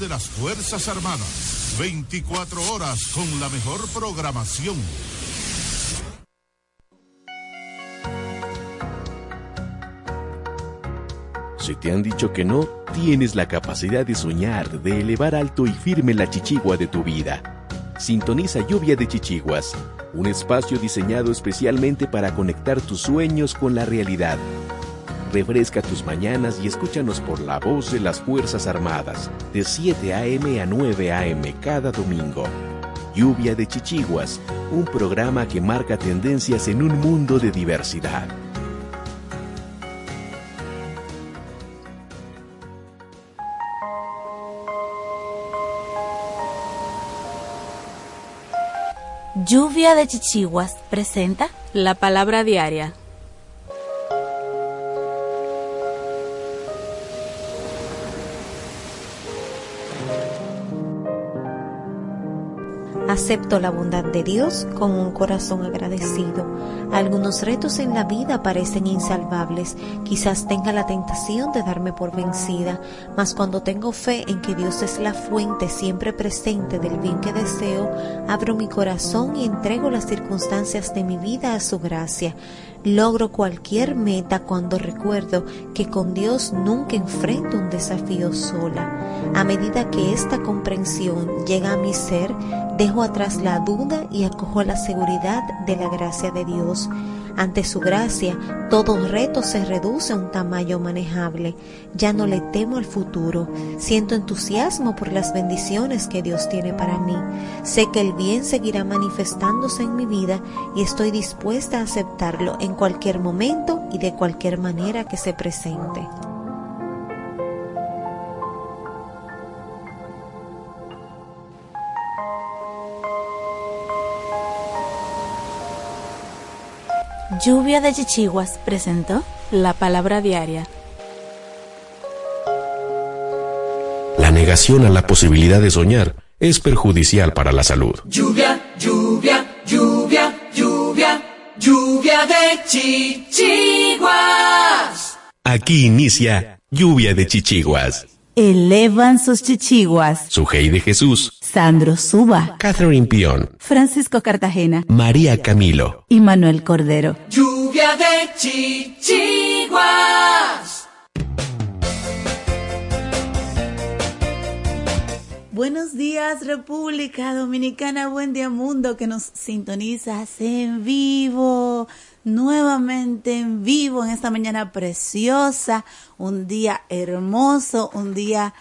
de las Fuerzas Armadas. 24 horas con la mejor programación. Si te han dicho que no, tienes la capacidad de soñar, de elevar alto y firme la chichigua de tu vida. Sintoniza Lluvia de Chichiguas, un espacio diseñado especialmente para conectar tus sueños con la realidad. Refresca tus mañanas y escúchanos por la voz de las Fuerzas Armadas, de 7 a.m. a 9 a.m. cada domingo. Lluvia de Chichiguas, un programa que marca tendencias en un mundo de diversidad. Lluvia de Chichiguas presenta la palabra diaria. Acepto la bondad de Dios con un corazón agradecido. Algunos retos en la vida parecen insalvables. Quizás tenga la tentación de darme por vencida, mas cuando tengo fe en que Dios es la fuente siempre presente del bien que deseo, abro mi corazón y entrego las circunstancias de mi vida a su gracia. Logro cualquier meta cuando recuerdo que con Dios nunca enfrento un desafío sola. A medida que esta comprensión llega a mi ser, dejo atrás la duda y acojo la seguridad de la gracia de Dios. Ante su gracia, todo reto se reduce a un tamaño manejable. Ya no le temo al futuro. Siento entusiasmo por las bendiciones que Dios tiene para mí. Sé que el bien seguirá manifestándose en mi vida y estoy dispuesta a aceptarlo en cualquier momento y de cualquier manera que se presente. Lluvia de Chichiguas presentó la palabra diaria. La negación a la posibilidad de soñar es perjudicial para la salud. Lluvia, lluvia, lluvia, lluvia, lluvia de chichiguas. Aquí inicia Lluvia de Chichiguas. Elevan sus chichiguas. Sujei de Jesús. Sandro Suba. Catherine Pion. Francisco Cartagena. María Camilo. Y Manuel Cordero. Lluvia de chichiguas. Buenos días República Dominicana, buen día mundo que nos sintonizas en vivo, nuevamente en vivo en esta mañana preciosa, un día hermoso, un día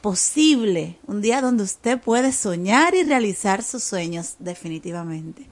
posible, un día donde usted puede soñar y realizar sus sueños definitivamente.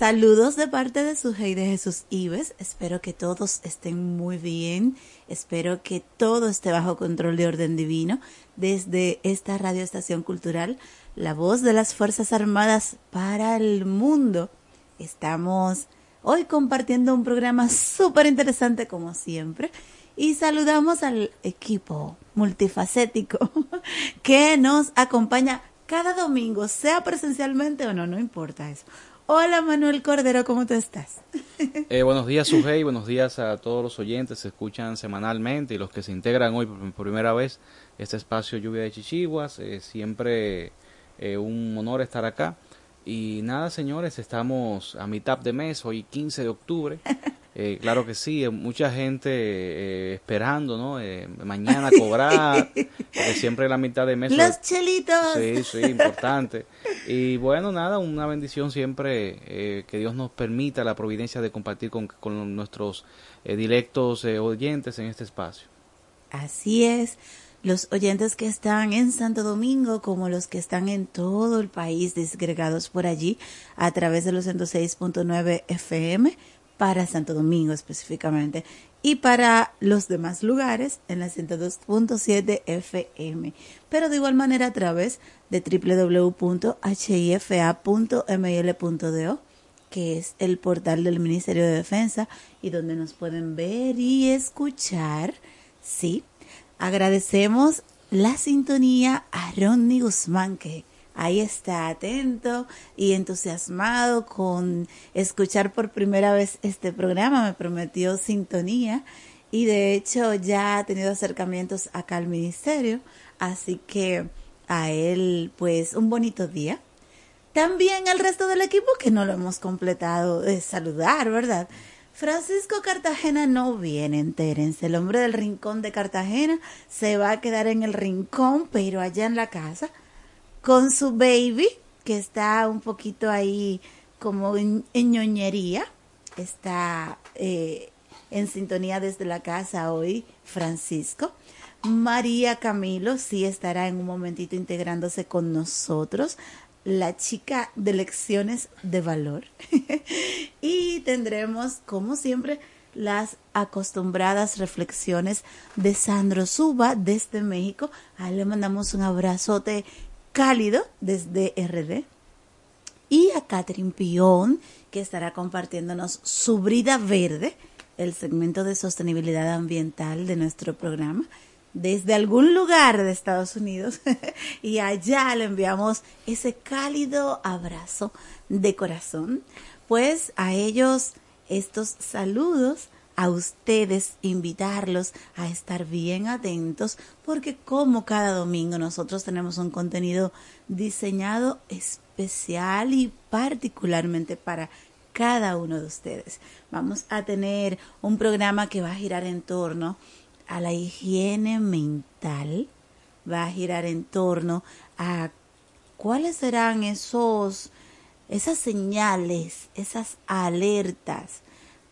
Saludos de parte de su de Jesús Ives. Espero que todos estén muy bien. Espero que todo esté bajo control de orden divino. Desde esta radioestación cultural, la voz de las Fuerzas Armadas para el mundo. Estamos hoy compartiendo un programa súper interesante como siempre. Y saludamos al equipo multifacético que nos acompaña cada domingo, sea presencialmente o no, no importa eso. Hola Manuel Cordero, ¿cómo tú estás? Eh, buenos días, Sujei, buenos días a todos los oyentes se escuchan semanalmente y los que se integran hoy por, primera vez este espacio Lluvia de Chichiguas. Eh, siempre eh, un honor estar acá. Y nada, señores, estamos a mitad de mes, hoy 15 de octubre. Eh, claro que sí, mucha gente eh, esperando, ¿no? Eh, mañana cobrar, porque siempre la mitad de mes. Los chelitos. Sí, sí, importante. Y bueno, nada, una bendición siempre que Dios nos permita la providencia de compartir con, con nuestros directos oyentes en este espacio. Así es los oyentes que están en Santo Domingo como los que están en todo el país desgregados por allí a través de los 106.9 FM para Santo Domingo específicamente y para los demás lugares en la 102.7 FM, pero de igual manera a través de www.hifa.ml.do que es el portal del Ministerio de Defensa y donde nos pueden ver y escuchar, sí, Agradecemos la sintonía a Ronnie Guzmán, que ahí está atento y entusiasmado con escuchar por primera vez este programa. Me prometió sintonía y de hecho ya ha tenido acercamientos acá al ministerio. Así que a él, pues, un bonito día. También al resto del equipo que no lo hemos completado de saludar, ¿verdad? Francisco Cartagena no viene, entérense. El hombre del rincón de Cartagena se va a quedar en el rincón, pero allá en la casa, con su baby, que está un poquito ahí como en, ñoñería. Está eh, en sintonía desde la casa hoy, Francisco. María Camilo sí estará en un momentito integrándose con nosotros la chica de lecciones de valor. y tendremos, como siempre, las acostumbradas reflexiones de Sandro Suba desde México. A le mandamos un abrazote cálido desde RD. Y a Catherine Pion, que estará compartiéndonos su brida verde, el segmento de sostenibilidad ambiental de nuestro programa desde algún lugar de Estados Unidos y allá le enviamos ese cálido abrazo de corazón. Pues a ellos estos saludos, a ustedes invitarlos a estar bien atentos porque como cada domingo nosotros tenemos un contenido diseñado especial y particularmente para cada uno de ustedes. Vamos a tener un programa que va a girar en torno la higiene mental, va a girar en torno a cuáles serán esos, esas señales, esas alertas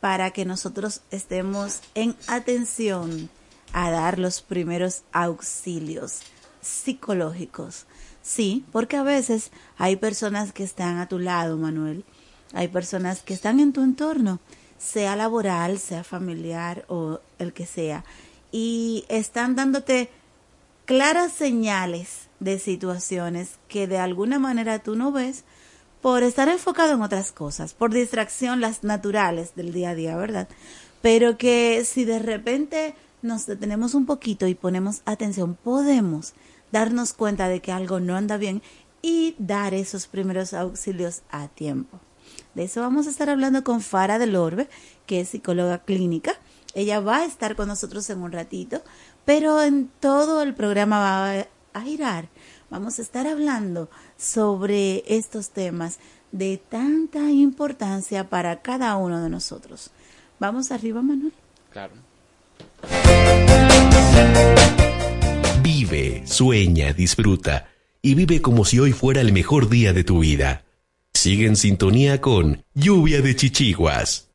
para que nosotros estemos en atención a dar los primeros auxilios psicológicos. Sí, porque a veces hay personas que están a tu lado, Manuel. Hay personas que están en tu entorno, sea laboral, sea familiar o el que sea, y están dándote claras señales de situaciones que de alguna manera tú no ves por estar enfocado en otras cosas, por distracción las naturales del día a día, ¿verdad? Pero que si de repente nos detenemos un poquito y ponemos atención, podemos darnos cuenta de que algo no anda bien y dar esos primeros auxilios a tiempo. De eso vamos a estar hablando con Fara del Orbe, que es psicóloga clínica ella va a estar con nosotros en un ratito, pero en todo el programa va a girar. Vamos a estar hablando sobre estos temas de tanta importancia para cada uno de nosotros. Vamos arriba, Manuel. Claro. Vive, sueña, disfruta y vive como si hoy fuera el mejor día de tu vida. Sigue en sintonía con Lluvia de Chichiguas.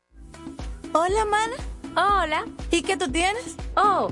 Hola, mana. Hola. ¿Y qué tú tienes? Oh,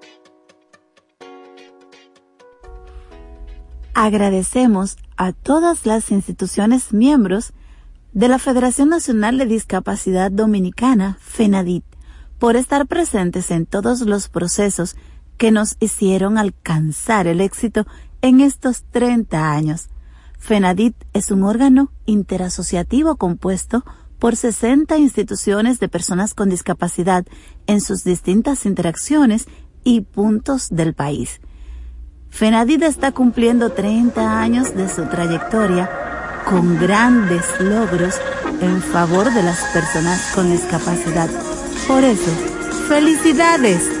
Agradecemos a todas las instituciones miembros de la Federación Nacional de Discapacidad Dominicana, FENADIT, por estar presentes en todos los procesos que nos hicieron alcanzar el éxito en estos 30 años. FENADIT es un órgano interasociativo compuesto por 60 instituciones de personas con discapacidad en sus distintas interacciones y puntos del país. FENADIT está cumpliendo 30 años de su trayectoria con grandes logros en favor de las personas con discapacidad. Por eso, felicidades.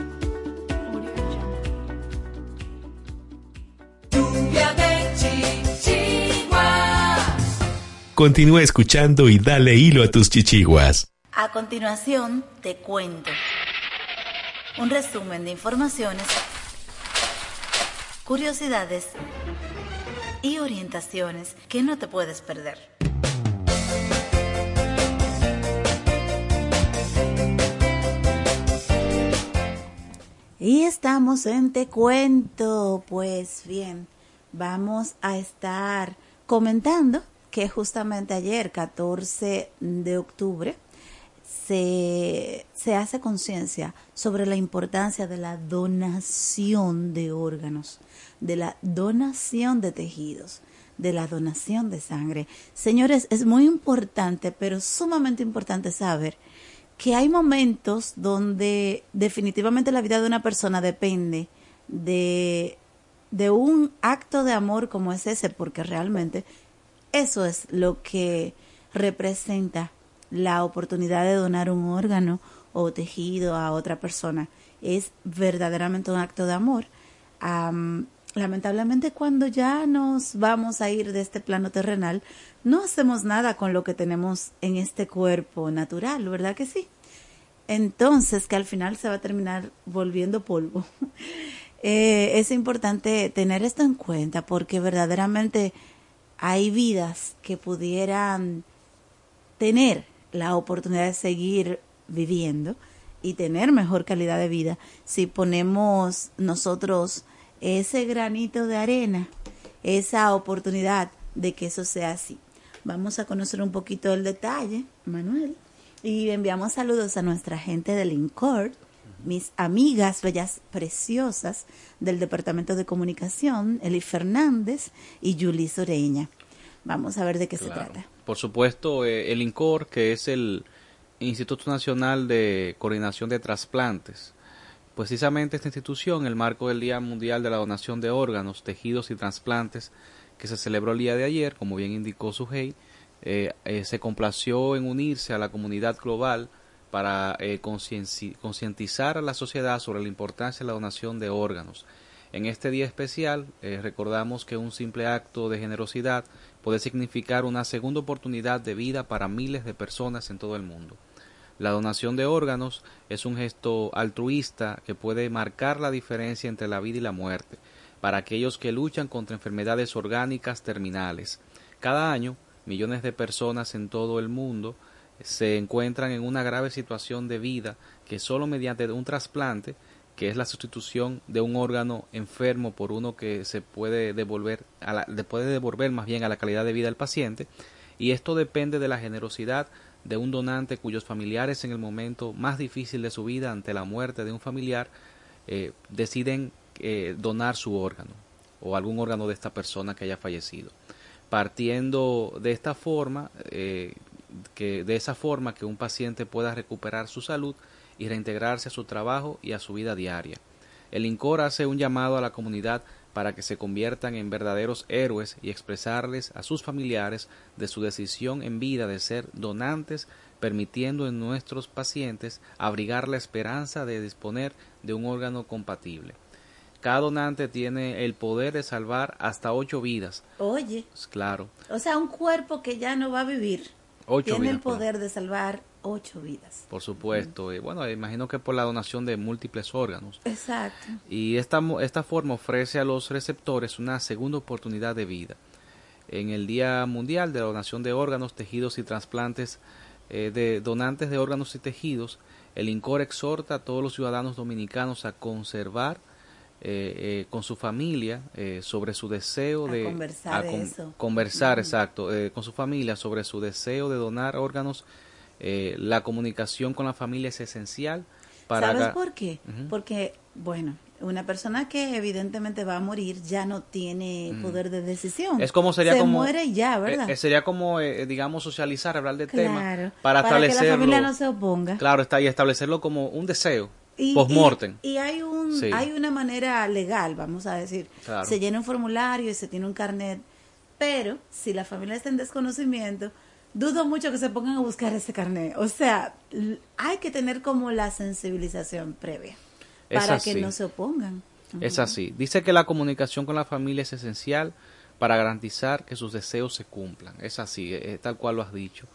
Continúa escuchando y dale hilo a tus chichiguas. A continuación, te cuento un resumen de informaciones, curiosidades y orientaciones que no te puedes perder. Y estamos en Te Cuento. Pues bien, vamos a estar comentando que justamente ayer, 14 de octubre, se, se hace conciencia sobre la importancia de la donación de órganos, de la donación de tejidos, de la donación de sangre. Señores, es muy importante, pero sumamente importante saber que hay momentos donde definitivamente la vida de una persona depende de, de un acto de amor como es ese, porque realmente eso es lo que representa la oportunidad de donar un órgano o tejido a otra persona. Es verdaderamente un acto de amor. Am, lamentablemente cuando ya nos vamos a ir de este plano terrenal, no hacemos nada con lo que tenemos en este cuerpo natural, ¿verdad que sí? Entonces, que al final se va a terminar volviendo polvo. Eh, es importante tener esto en cuenta porque verdaderamente hay vidas que pudieran tener la oportunidad de seguir viviendo y tener mejor calidad de vida si ponemos nosotros ese granito de arena, esa oportunidad de que eso sea así. Vamos a conocer un poquito el detalle, Manuel, y enviamos saludos a nuestra gente del INCORD, mis amigas bellas preciosas del Departamento de Comunicación, Eli Fernández y Julie Soreña. Vamos a ver de qué se trata. Por supuesto, eh, el INCOR, que es el Instituto Nacional de Coordinación de Trasplantes. Precisamente esta institución, en el marco del Día Mundial de la Donación de Órganos, Tejidos y Trasplantes, que se celebró el día de ayer, como bien indicó Sujei, eh, eh, se complació en unirse a la comunidad global para eh, concientizar a la sociedad sobre la importancia de la donación de órganos. En este día especial eh, recordamos que un simple acto de generosidad puede significar una segunda oportunidad de vida para miles de personas en todo el mundo. La donación de órganos es un gesto altruista que puede marcar la diferencia entre la vida y la muerte para aquellos que luchan contra enfermedades orgánicas terminales. Cada año, millones de personas en todo el mundo se encuentran en una grave situación de vida que solo mediante un trasplante que es la sustitución de un órgano enfermo por uno que se puede devolver, a la, puede devolver más bien a la calidad de vida del paciente, y esto depende de la generosidad de un donante cuyos familiares en el momento más difícil de su vida ante la muerte de un familiar eh, deciden eh, donar su órgano o algún órgano de esta persona que haya fallecido. Partiendo de esta forma, eh, que de esa forma que un paciente pueda recuperar su salud y reintegrarse a su trabajo y a su vida diaria. El INCOR hace un llamado a la comunidad para que se conviertan en verdaderos héroes y expresarles a sus familiares de su decisión en vida de ser donantes, permitiendo en nuestros pacientes abrigar la esperanza de disponer de un órgano compatible. Cada donante tiene el poder de salvar hasta ocho vidas. Oye. Claro. O sea, un cuerpo que ya no va a vivir. Tiene el poder de salvar ocho vidas. Por supuesto. y bueno, imagino que por la donación de múltiples órganos. Exacto. Y esta, esta forma ofrece a los receptores una segunda oportunidad de vida. En el Día Mundial de la Donación de Órganos, Tejidos y Trasplantes eh, de donantes de órganos y tejidos, el INCOR exhorta a todos los ciudadanos dominicanos a conservar eh, eh, con su familia sobre su deseo de conversar, conversar exacto con su familia sobre su deseo de donar órganos eh, la comunicación con la familia es esencial para... ¿Sabes por qué? Porque, bueno, una persona que evidentemente va a morir ya no tiene poder de decisión. Es como sería Se como... muere ya, ¿verdad? Eh, sería como, eh, digamos, socializar, hablar del claro, tema para, para establecerlo. que la familia no se oponga. Claro, está ahí, establecerlo como un deseo. Post-mortem. Y, hay, un, hay una manera legal, vamos a decir. Se llena un formulario y se tiene un carnet, pero si la familia está en desconocimiento, dudo mucho que se pongan a buscar ese carnet. O sea, hay que tener como la sensibilización previa para que no se opongan. Es así. Dice que la comunicación con la familia es esencial para garantizar que sus deseos se cumplan. Es así, es tal cual lo has dicho.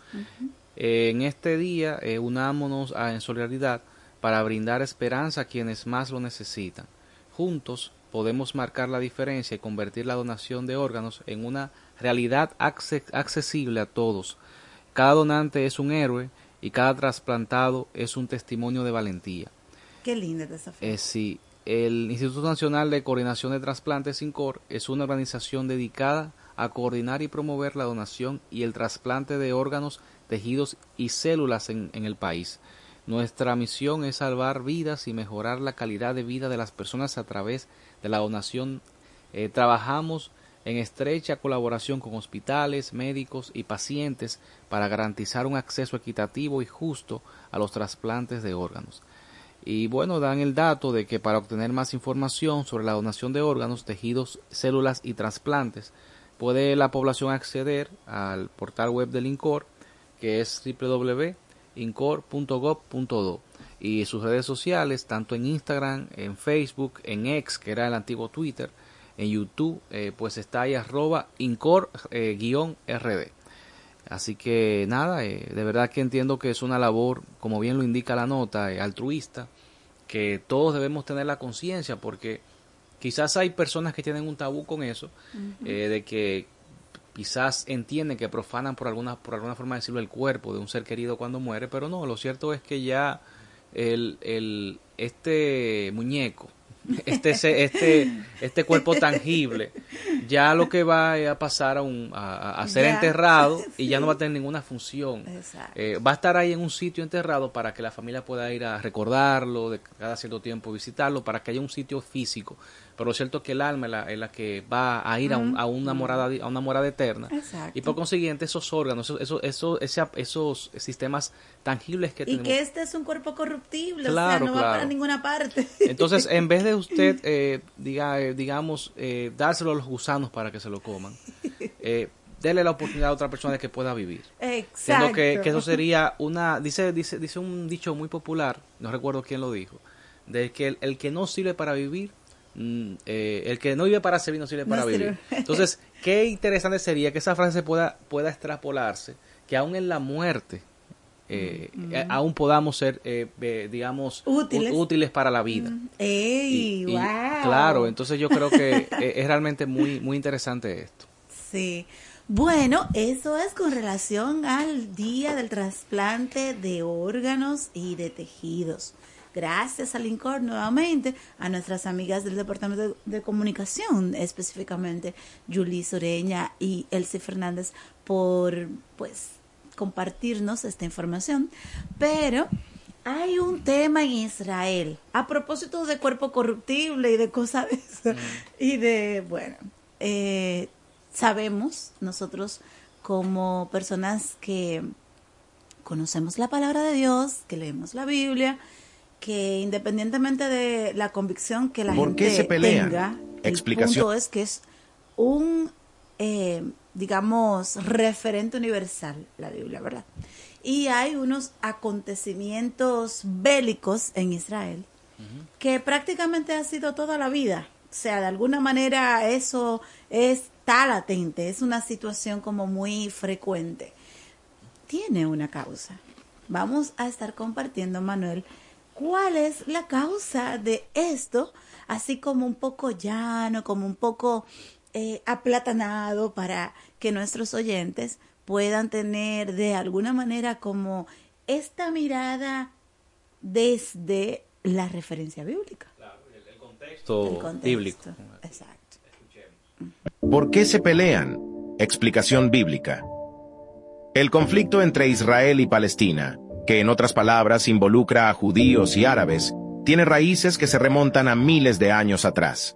Eh, en este día, eh, unámonos a, en solidaridad para brindar esperanza a quienes más lo necesitan. Juntos podemos marcar la diferencia y convertir la donación de órganos en una realidad accesible a todos, cada donante es un héroe y cada trasplantado es un testimonio de valentía. Qué linda desafío. Eh, sí, el Instituto Nacional de Coordinación de Trasplantes INCOR es una organización dedicada a coordinar y promover la donación y el trasplante de órganos, tejidos y células en, el país. Nuestra misión es salvar vidas y mejorar la calidad de vida de las personas a través de la donación. Eh, trabajamos en estrecha colaboración con hospitales, médicos y pacientes para garantizar un acceso equitativo y justo a los trasplantes de órganos. Y bueno, dan el dato de que para obtener más información sobre la donación de órganos, tejidos, células y trasplantes, puede la población acceder al portal web del INCOR, que es www.incor.gov.do y sus redes sociales, tanto en Instagram, en Facebook, en X, que era el antiguo Twitter, en YouTube, eh, pues está ahí arroba incor-rd. Eh, Así que nada, eh, de verdad que entiendo que es una labor, como bien lo indica la nota, altruista, que todos debemos tener la conciencia, porque quizás hay personas que tienen un tabú con eso, de que quizás entienden que profanan por alguna, por alguna forma decirlo el cuerpo de un ser querido cuando muere, pero no, lo cierto es que ya el, el, este muñeco este, este, este cuerpo tangible, ya lo que va a pasar a, un, a, ser enterrado y ya no va a tener ninguna función. Eh, va a estar ahí en un sitio enterrado para que la familia pueda ir a recordarlo, de cada cierto tiempo visitarlo, para que haya un sitio físico pero lo cierto es que el alma es la, que va a ir a, una morada a una morada eterna. Y por consiguiente esos órganos esos esos, esos, sistemas tangibles que y que este es un cuerpo corruptible o sea no va para ninguna parte. Entonces en vez de usted eh, diga eh, digamos eh, dárselo a los gusanos para que se lo coman eh, dele la oportunidad a otra persona de que pueda vivir. Exacto. que, que eso sería una, dice, dice, dice un dicho muy popular, no recuerdo quién lo dijo, de que el que no sirve para vivir eh, el que no vive para servir no sirve para vivir. Entonces, qué interesante sería que esa frase pueda, pueda extrapolarse, que aún en la muerte, eh, eh, aún podamos ser, digamos, útiles. para la vida. Claro, entonces yo creo que es realmente muy, muy interesante esto. Sí. Bueno, eso es con relación al día del trasplante de órganos y de tejidos. Gracias a Lincoln nuevamente, a nuestras amigas del Departamento de, Comunicación, específicamente Julie Soreña y Elsie Fernández, por pues compartirnos esta información. Pero hay un tema en Israel, a propósito de cuerpo corruptible y de cosas de mm. y de, bueno, eh, sabemos nosotros como personas que conocemos la palabra de Dios, que leemos la Biblia, que independientemente de la convicción que la gente tenga, Explicación. el punto es que es un, eh, digamos, referente universal la Biblia, ¿verdad? Y hay unos acontecimientos bélicos en Israel que prácticamente ha sido toda la vida. O sea, de alguna manera eso está latente, es una situación como muy frecuente. Tiene una causa. Vamos a estar compartiendo, Manuel, cuál es la causa de esto, así como un poco llano, como un poco eh, aplatanado para que nuestros oyentes puedan tener de alguna manera como esta mirada desde la referencia bíblica. Claro, el, contexto, bíblico. Exacto. ¿Por qué se pelean? Explicación bíblica. El conflicto entre Israel y Palestina que en otras palabras involucra a judíos y árabes, tiene raíces que se remontan a miles de años atrás.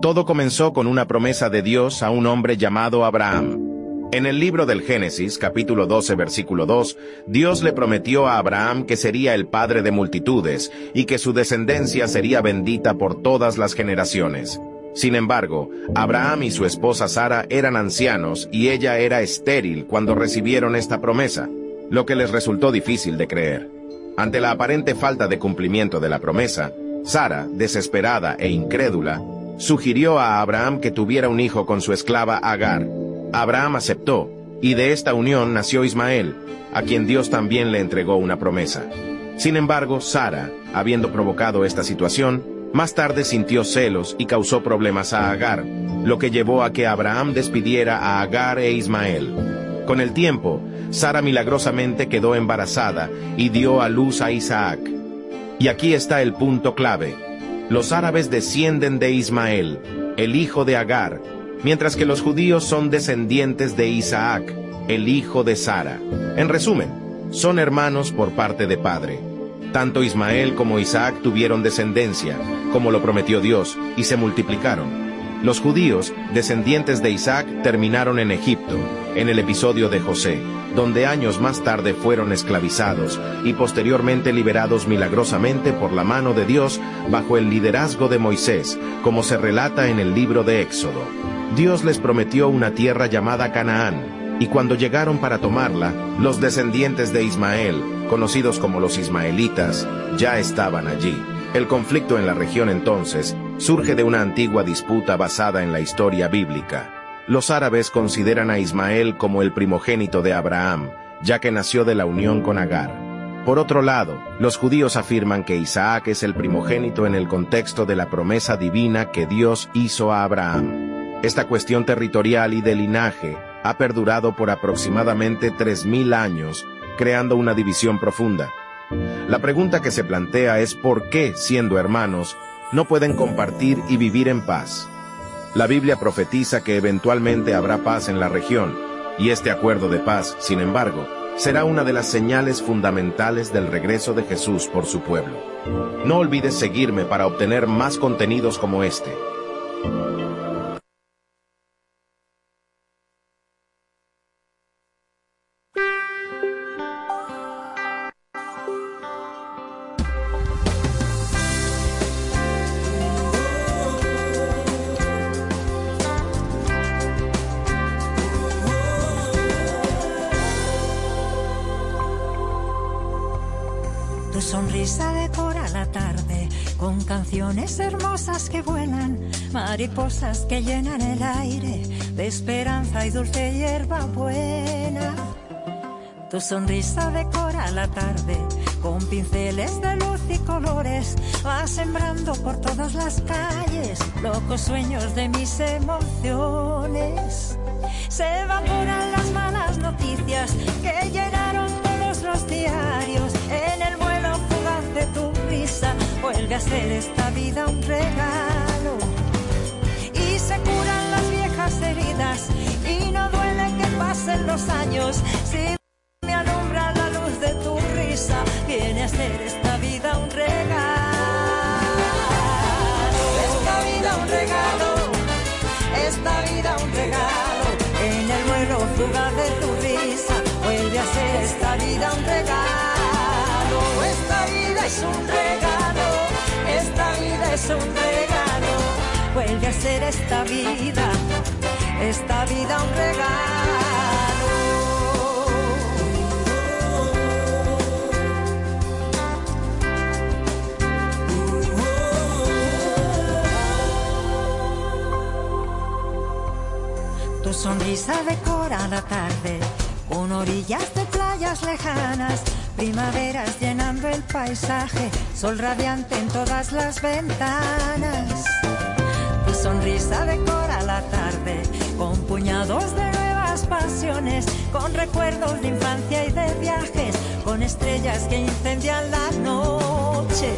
Todo comenzó con una promesa de Dios a un hombre llamado Abraham. En el libro del Génesis, capítulo 12, versículo 2, Dios le prometió a Abraham que sería el padre de multitudes y que su descendencia sería bendita por todas las generaciones. Sin embargo, Abraham y su esposa Sara eran ancianos y ella era estéril cuando recibieron esta promesa lo que les resultó difícil de creer. Ante la aparente falta de cumplimiento de la promesa, Sara, desesperada e incrédula, sugirió a Abraham que tuviera un hijo con su esclava Agar. Abraham aceptó, y de esta unión nació Ismael, a quien Dios también le entregó una promesa. Sin embargo, Sara, habiendo provocado esta situación, más tarde sintió celos y causó problemas a Agar, lo que llevó a que Abraham despidiera a Agar e Ismael. Con el tiempo, Sara milagrosamente quedó embarazada y dio a luz a Isaac. Y aquí está el punto clave. Los árabes descienden de Ismael, el hijo de Agar, mientras que los judíos son descendientes de Isaac, el hijo de Sara. En resumen, son hermanos por parte de padre. Tanto Ismael como Isaac tuvieron descendencia, como lo prometió Dios, y se multiplicaron. Los judíos, descendientes de Isaac, terminaron en Egipto, en el episodio de José, donde años más tarde fueron esclavizados y posteriormente liberados milagrosamente por la mano de Dios bajo el liderazgo de Moisés, como se relata en el libro de Éxodo. Dios les prometió una tierra llamada Canaán, y cuando llegaron para tomarla, los descendientes de Ismael, conocidos como los ismaelitas, ya estaban allí. El conflicto en la región entonces surge de una antigua disputa basada en la historia bíblica. Los árabes consideran a Ismael como el primogénito de Abraham, ya que nació de la unión con Agar. Por otro lado, los judíos afirman que Isaac es el primogénito en el contexto de la promesa divina que Dios hizo a Abraham. Esta cuestión territorial y de linaje ha perdurado por aproximadamente 3.000 años, creando una división profunda. La pregunta que se plantea es por qué, siendo hermanos, no pueden compartir y vivir en paz. La Biblia profetiza que eventualmente habrá paz en la región, y este acuerdo de paz, sin embargo, será una de las señales fundamentales del regreso de Jesús por su pueblo. No olvides seguirme para obtener más contenidos como este. Mariposas que llenan el aire de esperanza y dulce hierba buena. Tu sonrisa decora la tarde con pinceles de luz y colores, va sembrando por todas las calles locos sueños de mis emociones. Se evaporan las malas noticias que llenaron todos los diarios en el vuelo fugaz de tu risa vuelve a ser esta vida un regalo. Heridas y no duele que pasen los años. Si me alumbra la luz de tu risa, viene a ser esta vida un regalo. Esta vida un regalo, esta vida un regalo. En el vuelo fugaz de tu risa, vuelve a ser esta vida un regalo. Esta vida es un regalo, esta vida es un regalo. Vuelve a ser esta vida, esta vida un regalo. Tu sonrisa decora la tarde con orillas de playas lejanas, primaveras llenando el paisaje, sol radiante en todas las ventanas. Tu sonrisa decora la tarde con puñados de nuevas pasiones, con recuerdos de infancia y de viajes, con estrellas que incendian la noche.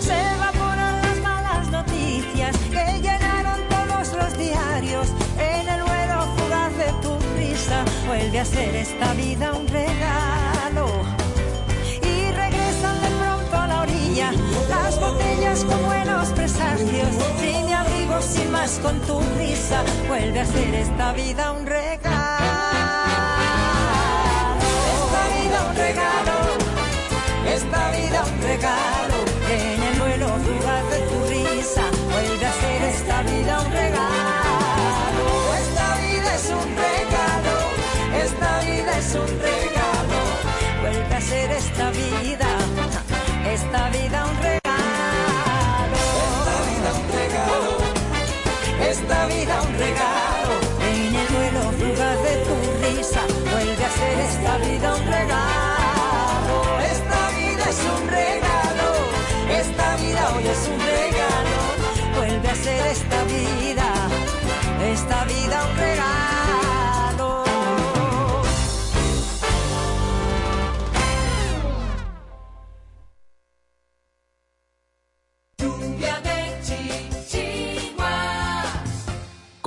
Se evaporan las malas noticias que llenaron todos los diarios en el vuelo fugaz de tu risa. Vuelve a ser esta vida un regalo. Y regresan de pronto a la orilla las botellas con buenos presagios. Sin más con tu risa. Vuelve a ser esta vida un regalo. Esta vida un regalo. Esta vida un regalo. En el vuelo fugaz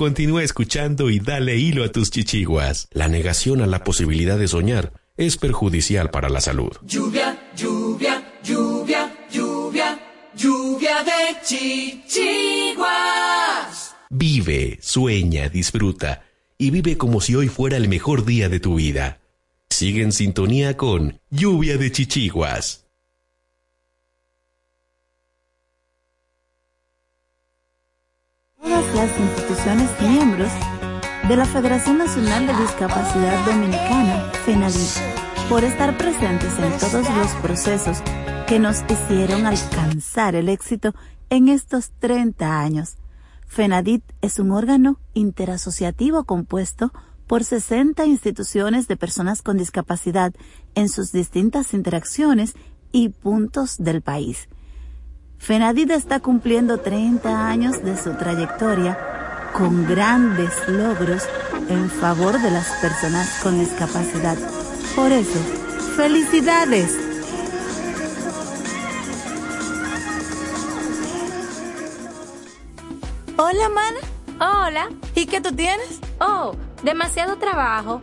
Continúa escuchando y dale hilo a tus chichiguas. La negación a la posibilidad de soñar es perjudicial para la salud. Lluvia, lluvia, lluvia, lluvia, lluvia de chichiguas. Vive, sueña, disfruta y vive como si hoy fuera el mejor día de tu vida. Sigue en sintonía con Lluvia de Chichiguas. Todas las instituciones miembros de la Federación Nacional de Discapacidad Dominicana, FENADIT, por estar presentes en todos los procesos que nos hicieron alcanzar el éxito en estos 30 años. FENADIT es un órgano interasociativo compuesto por 60 instituciones de personas con discapacidad en sus distintas interacciones y puntos del país. FENADIT está cumpliendo 30 años de su trayectoria con grandes logros en favor de las personas con discapacidad. Por eso, felicidades. Hola, mana. Hola. ¿Y qué tú tienes? Oh, demasiado trabajo,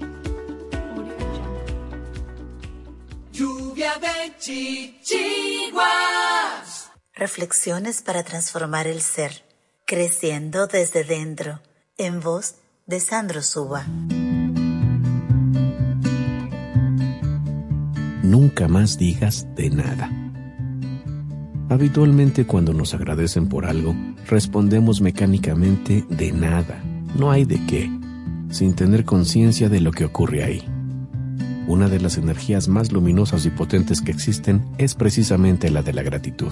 Lluvia de chichiguas. Reflexiones para transformar el ser, creciendo desde dentro, en voz de Sandro Suba. Nunca más digas de nada. Habitualmente cuando nos agradecen por algo, respondemos mecánicamente de nada, no hay de qué, sin tener conciencia de lo que ocurre ahí. Una de las energías más luminosas y potentes que existen es precisamente la de la gratitud.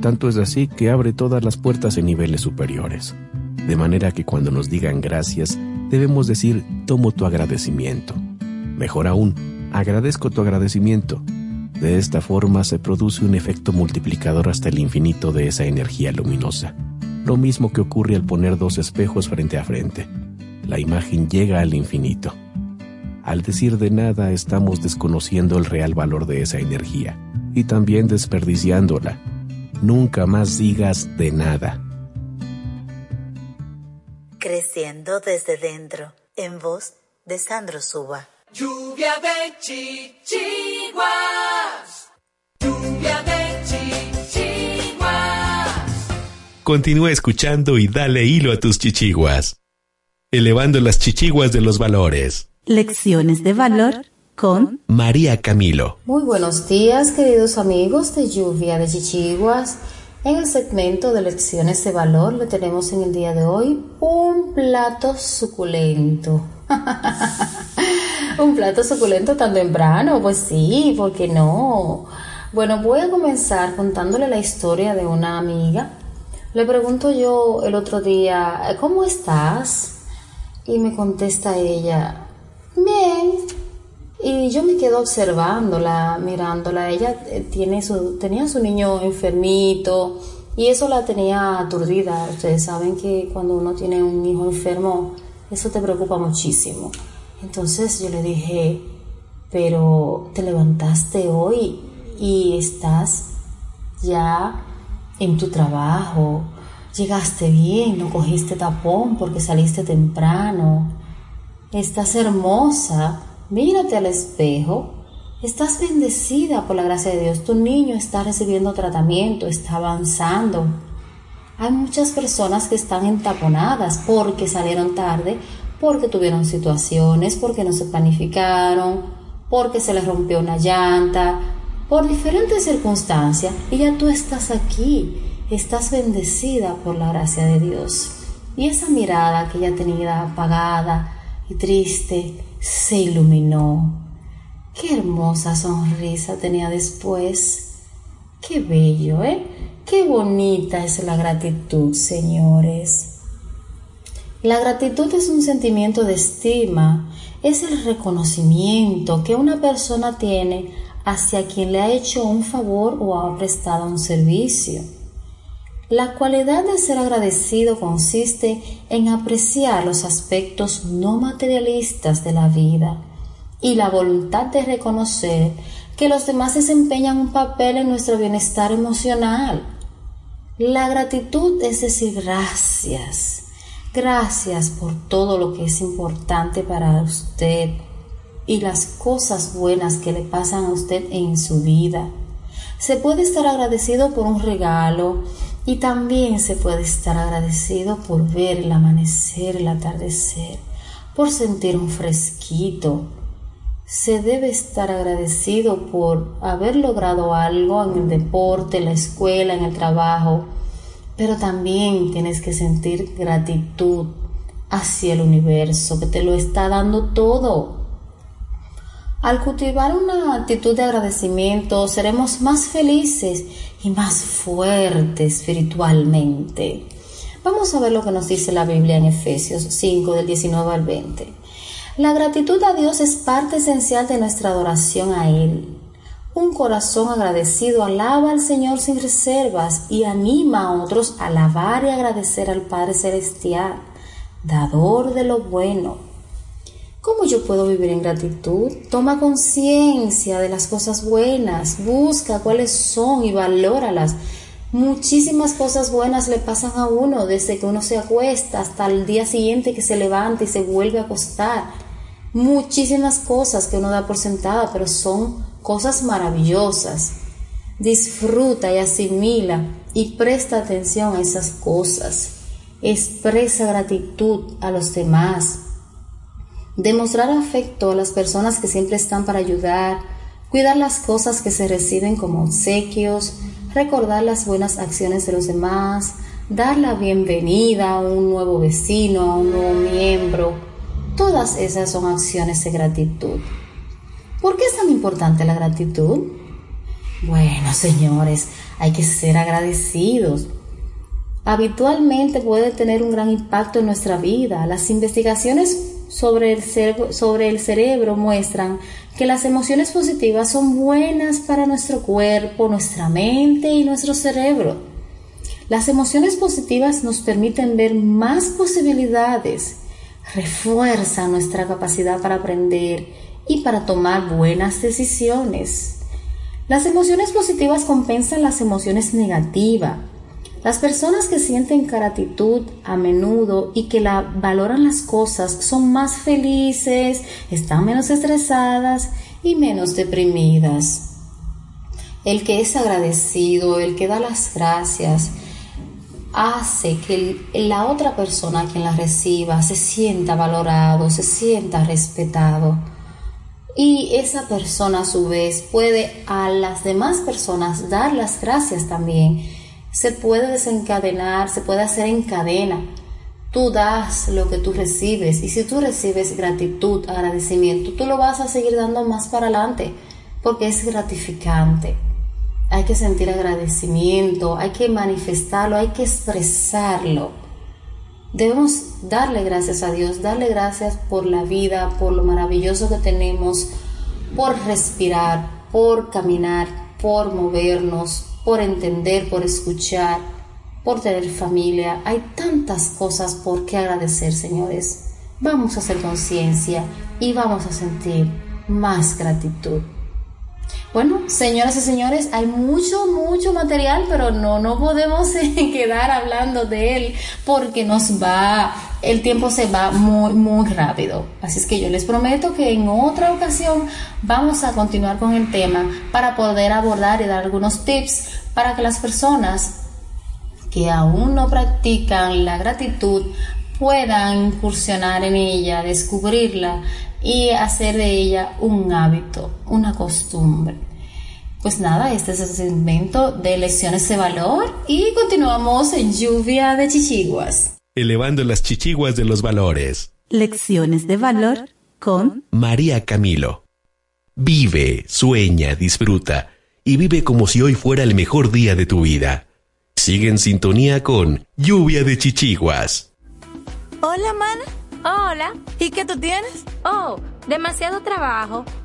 Tanto es así que abre todas las puertas en niveles superiores. De manera que cuando nos digan gracias, debemos decir tomo tu agradecimiento. Mejor aún, agradezco tu agradecimiento. De esta forma se produce un efecto multiplicador hasta el infinito de esa energía luminosa. Lo mismo que ocurre al poner dos espejos frente a frente. La imagen llega al infinito. Al decir de nada estamos desconociendo el real valor de esa energía y también desperdiciándola. Nunca más digas de nada. Creciendo desde dentro, en voz de Sandro Suba. Lluvia de chichiguas. Lluvia de chichiguas. Continúa escuchando y dale hilo a tus chichiguas. Elevando las chichiguas de los valores. Lecciones de valor con María Camilo. Muy buenos días, queridos amigos de Lluvia de Chichiguas. En el segmento de lecciones de valor le tenemos en el día de hoy un plato suculento. un plato suculento tan temprano, pues sí, ¿por qué no? Bueno, voy a comenzar contándole la historia de una amiga. Le pregunto yo el otro día, ¿cómo estás? Y me contesta ella, bien. Y yo me quedo observándola, mirándola. Ella eh, tiene su, tenía su niño enfermito y eso la tenía aturdida. Ustedes saben que cuando uno tiene un hijo enfermo, eso te preocupa muchísimo. Entonces yo le dije, pero te levantaste hoy y estás ya en tu trabajo, llegaste bien, no cogiste tapón porque saliste temprano, estás hermosa, mírate al espejo, estás bendecida por la gracia de Dios, tu niño está recibiendo tratamiento, está avanzando. Hay muchas personas que están entaponadas porque salieron tarde, porque tuvieron situaciones, porque no se planificaron, porque se les rompió una llanta, por diferentes circunstancias, y ya tú estás aquí, estás bendecida por la gracia de Dios. Y esa mirada que ya tenía apagada y triste se iluminó. Qué hermosa sonrisa tenía después. Qué bello, ¿eh? Qué bonita es la gratitud, señores. La gratitud es un sentimiento de estima, es el reconocimiento que una persona tiene hacia quien le ha hecho un favor o ha prestado un servicio. La cualidad de ser agradecido consiste en apreciar los aspectos no materialistas de la vida y la voluntad de reconocer que los demás desempeñan un papel en nuestro bienestar emocional. La gratitud es decir gracias, gracias por todo lo que es importante para usted y las cosas buenas que le pasan a usted en su vida. Se puede estar agradecido por un regalo, y también se puede estar agradecido por ver el amanecer, el atardecer, por sentir un fresquito. Se debe estar agradecido por haber logrado algo en el deporte, en la escuela, en el trabajo, pero también tienes que sentir gratitud hacia el universo que te lo está dando todo. Al cultivar una actitud de agradecimiento, seremos más felices y más fuertes espiritualmente. Vamos a ver lo que nos dice la Biblia en Efesios 5 del 19 al 20. La gratitud a Dios es parte esencial de nuestra adoración a Él. Un corazón agradecido alaba al Señor sin reservas y anima a otros a alabar y agradecer al Padre Celestial, dador de lo bueno ¿Cómo yo puedo vivir en gratitud? Toma conciencia de las cosas buenas, busca cuáles son y valóralas. Muchísimas cosas buenas le pasan a uno desde que uno se acuesta hasta el día siguiente que se levanta y se vuelve a acostar. Muchísimas cosas que uno da por sentada, pero son cosas maravillosas. Disfruta y asimila y presta atención a esas cosas. Expresa gratitud a los demás demostrar afecto a las personas que siempre están para ayudar, cuidar las cosas que se reciben como obsequios, recordar las buenas acciones de los demás, dar la bienvenida a un nuevo vecino, a un nuevo miembro. Todas esas son acciones de gratitud. ¿Por qué es tan importante la gratitud? Bueno, señores, hay que ser agradecidos. Habitualmente puede tener un gran impacto en nuestra vida. Las investigaciones sobre el, cerebro, muestran que las emociones positivas son buenas para nuestro cuerpo, nuestra mente y nuestro cerebro. Las emociones positivas nos permiten ver más posibilidades, refuerzan nuestra capacidad para aprender y para tomar buenas decisiones. Las emociones positivas compensan las emociones negativas las personas que sienten gratitud a menudo y que la valoran las cosas son más felices, están menos estresadas y menos deprimidas. El que es agradecido, el que da las gracias, hace que la otra persona quien la reciba se sienta valorado, se sienta respetado. Y esa persona a su vez puede a las demás personas dar las gracias también se puede desencadenar, se puede hacer en cadena. Tú das lo que tú recibes y si tú recibes gratitud, agradecimiento, tú lo vas a seguir dando más para adelante porque es gratificante. Hay que sentir agradecimiento, hay que manifestarlo, hay que expresarlo. Debemos darle gracias a Dios, darle gracias por la vida, por lo maravilloso que tenemos, por respirar, por caminar, por movernos, por entender, por escuchar, por tener familia. Hay tantas cosas por qué agradecer, señores. Vamos a hacer conciencia y vamos a sentir más gratitud. Bueno, señoras y señores, hay mucho, mucho material, pero no, no podemos quedar hablando de él porque nos va, el tiempo se va muy, muy rápido. Así es que yo les prometo que en otra ocasión vamos a continuar con el tema para poder abordar y dar algunos tips para que las personas que aún no practican la gratitud puedan incursionar en ella, descubrirla y hacer de ella un hábito, una costumbre. Pues nada, este es el segmento de lecciones de valor y continuamos en lluvia de chichiguas. Elevando las chichiguas de los valores. Lecciones de valor con María Camilo. Vive, sueña, disfruta y vive como si hoy fuera el mejor día de tu vida. Sigue en sintonía con Lluvia de Chichiguas. Hola, mana. Hola. ¿Y qué tú tienes? Oh, demasiado trabajo,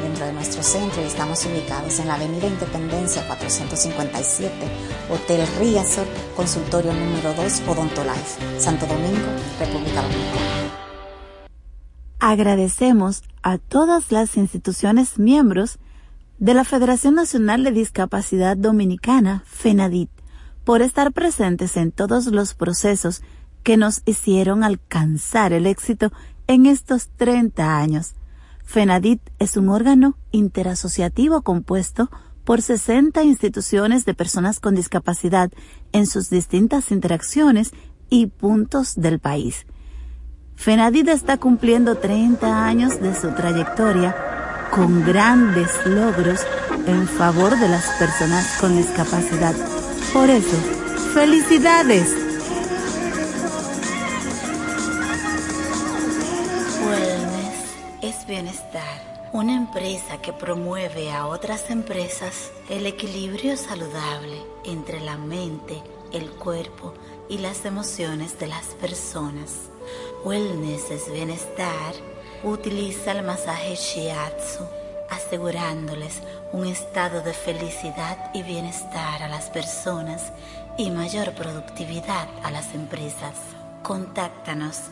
dentro de nuestro centro y estamos ubicados en la Avenida Independencia 457, Hotel Riazor, consultorio número 2, Odontolife, Santo Domingo, República Dominicana. Agradecemos a todas las instituciones miembros de la Federación Nacional de Discapacidad Dominicana, FENADIT, por estar presentes en todos los procesos que nos hicieron alcanzar el éxito en estos 30 años. FENADIT es un órgano interasociativo compuesto por 60 instituciones de personas con discapacidad en sus distintas interacciones y puntos del país. FENADIT está cumpliendo 30 años de su trayectoria con grandes logros en favor de las personas con discapacidad. Por eso, felicidades. Bienestar. Una empresa que promueve a otras empresas el equilibrio saludable entre la mente, el cuerpo y las emociones de las personas. Wellness es bienestar. Utiliza el masaje Shiatsu, asegurándoles un estado de felicidad y bienestar a las personas y mayor productividad a las empresas. Contáctanos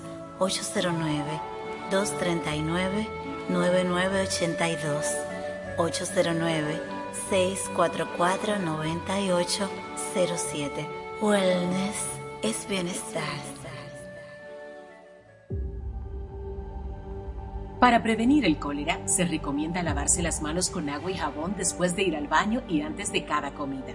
809-239-9982, 809-644-9807. Wellness es bienestar. Para prevenir el cólera, se recomienda lavarse las manos con agua y jabón después de ir al baño y antes de cada comida.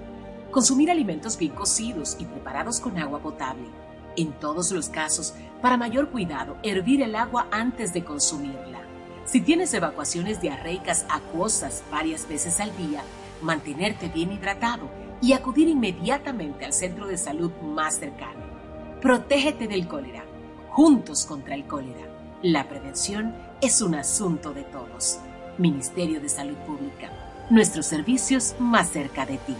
Consumir alimentos bien cocidos y preparados con agua potable. En todos los casos, para mayor cuidado, hervir el agua antes de consumirla. Si tienes evacuaciones diarreicas acuosas varias veces al día, mantenerte bien hidratado y acudir inmediatamente al centro de salud más cercano. Protégete del cólera. Juntos contra el cólera. La prevención es un asunto de todos. Ministerio de Salud Pública. Nuestros servicios más cerca de ti.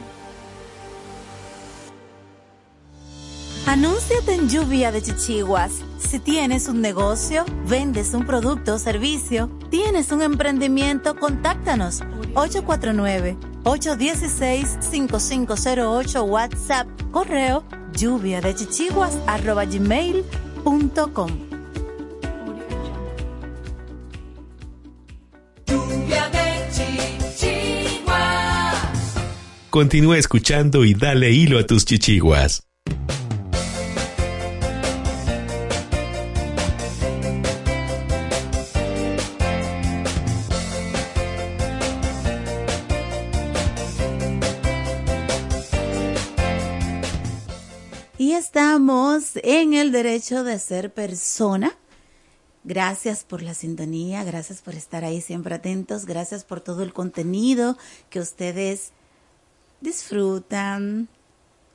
Anúnciate en Lluvia de Chichiguas. Si tienes un negocio, vendes un producto o servicio, tienes un emprendimiento, contáctanos 849-816-5508 WhatsApp, correo lluvia de chichiguas arroba gmail.com. Lluvia de chichiguas. Continúa escuchando y dale hilo a tus chichiguas. En el derecho de ser persona. Gracias por la sintonía, gracias por estar ahí siempre atentos, gracias por todo el contenido que ustedes disfrutan,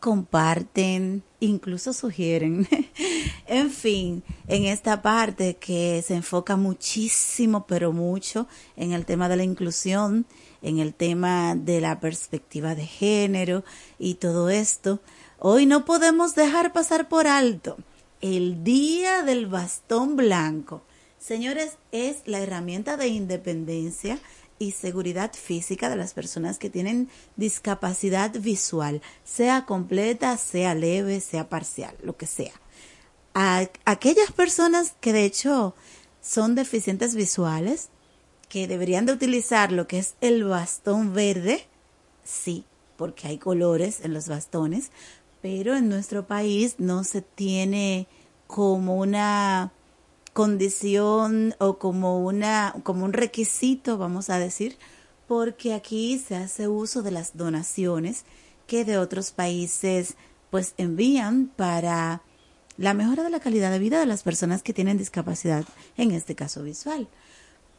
comparten, incluso sugieren. en fin, en esta parte que se enfoca muchísimo, pero mucho en el tema de la inclusión, en el tema de la perspectiva de género y todo esto. Hoy no podemos dejar pasar por alto el día del bastón blanco. Señores, es la herramienta de independencia y seguridad física de las personas que tienen discapacidad visual, sea completa, sea leve, sea parcial, lo que sea. A aquellas personas que de hecho son deficientes visuales, que deberían de utilizar lo que es el bastón verde, sí, porque hay colores en los bastones, pero en nuestro país no se tiene como una condición o como una como un requisito, vamos a decir, porque aquí se hace uso de las donaciones que de otros países pues envían para la mejora de la calidad de vida de las personas que tienen discapacidad, en este caso visual.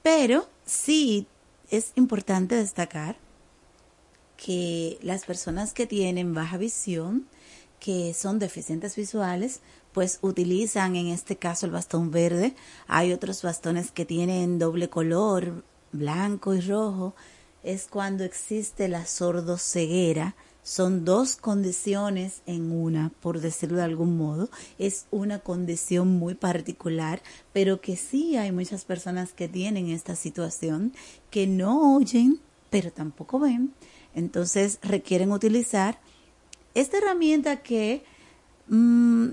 Pero sí es importante destacar que las personas que tienen baja visión, que son deficientes visuales, pues utilizan en este caso el bastón verde. Hay otros bastones que tienen doble color, blanco y rojo. Es cuando existe la sordoceguera. Son dos condiciones en una, por decirlo de algún modo. Es una condición muy particular, pero que sí hay muchas personas que tienen esta situación, que no oyen, pero tampoco ven. Entonces requieren utilizar esta herramienta que mmm,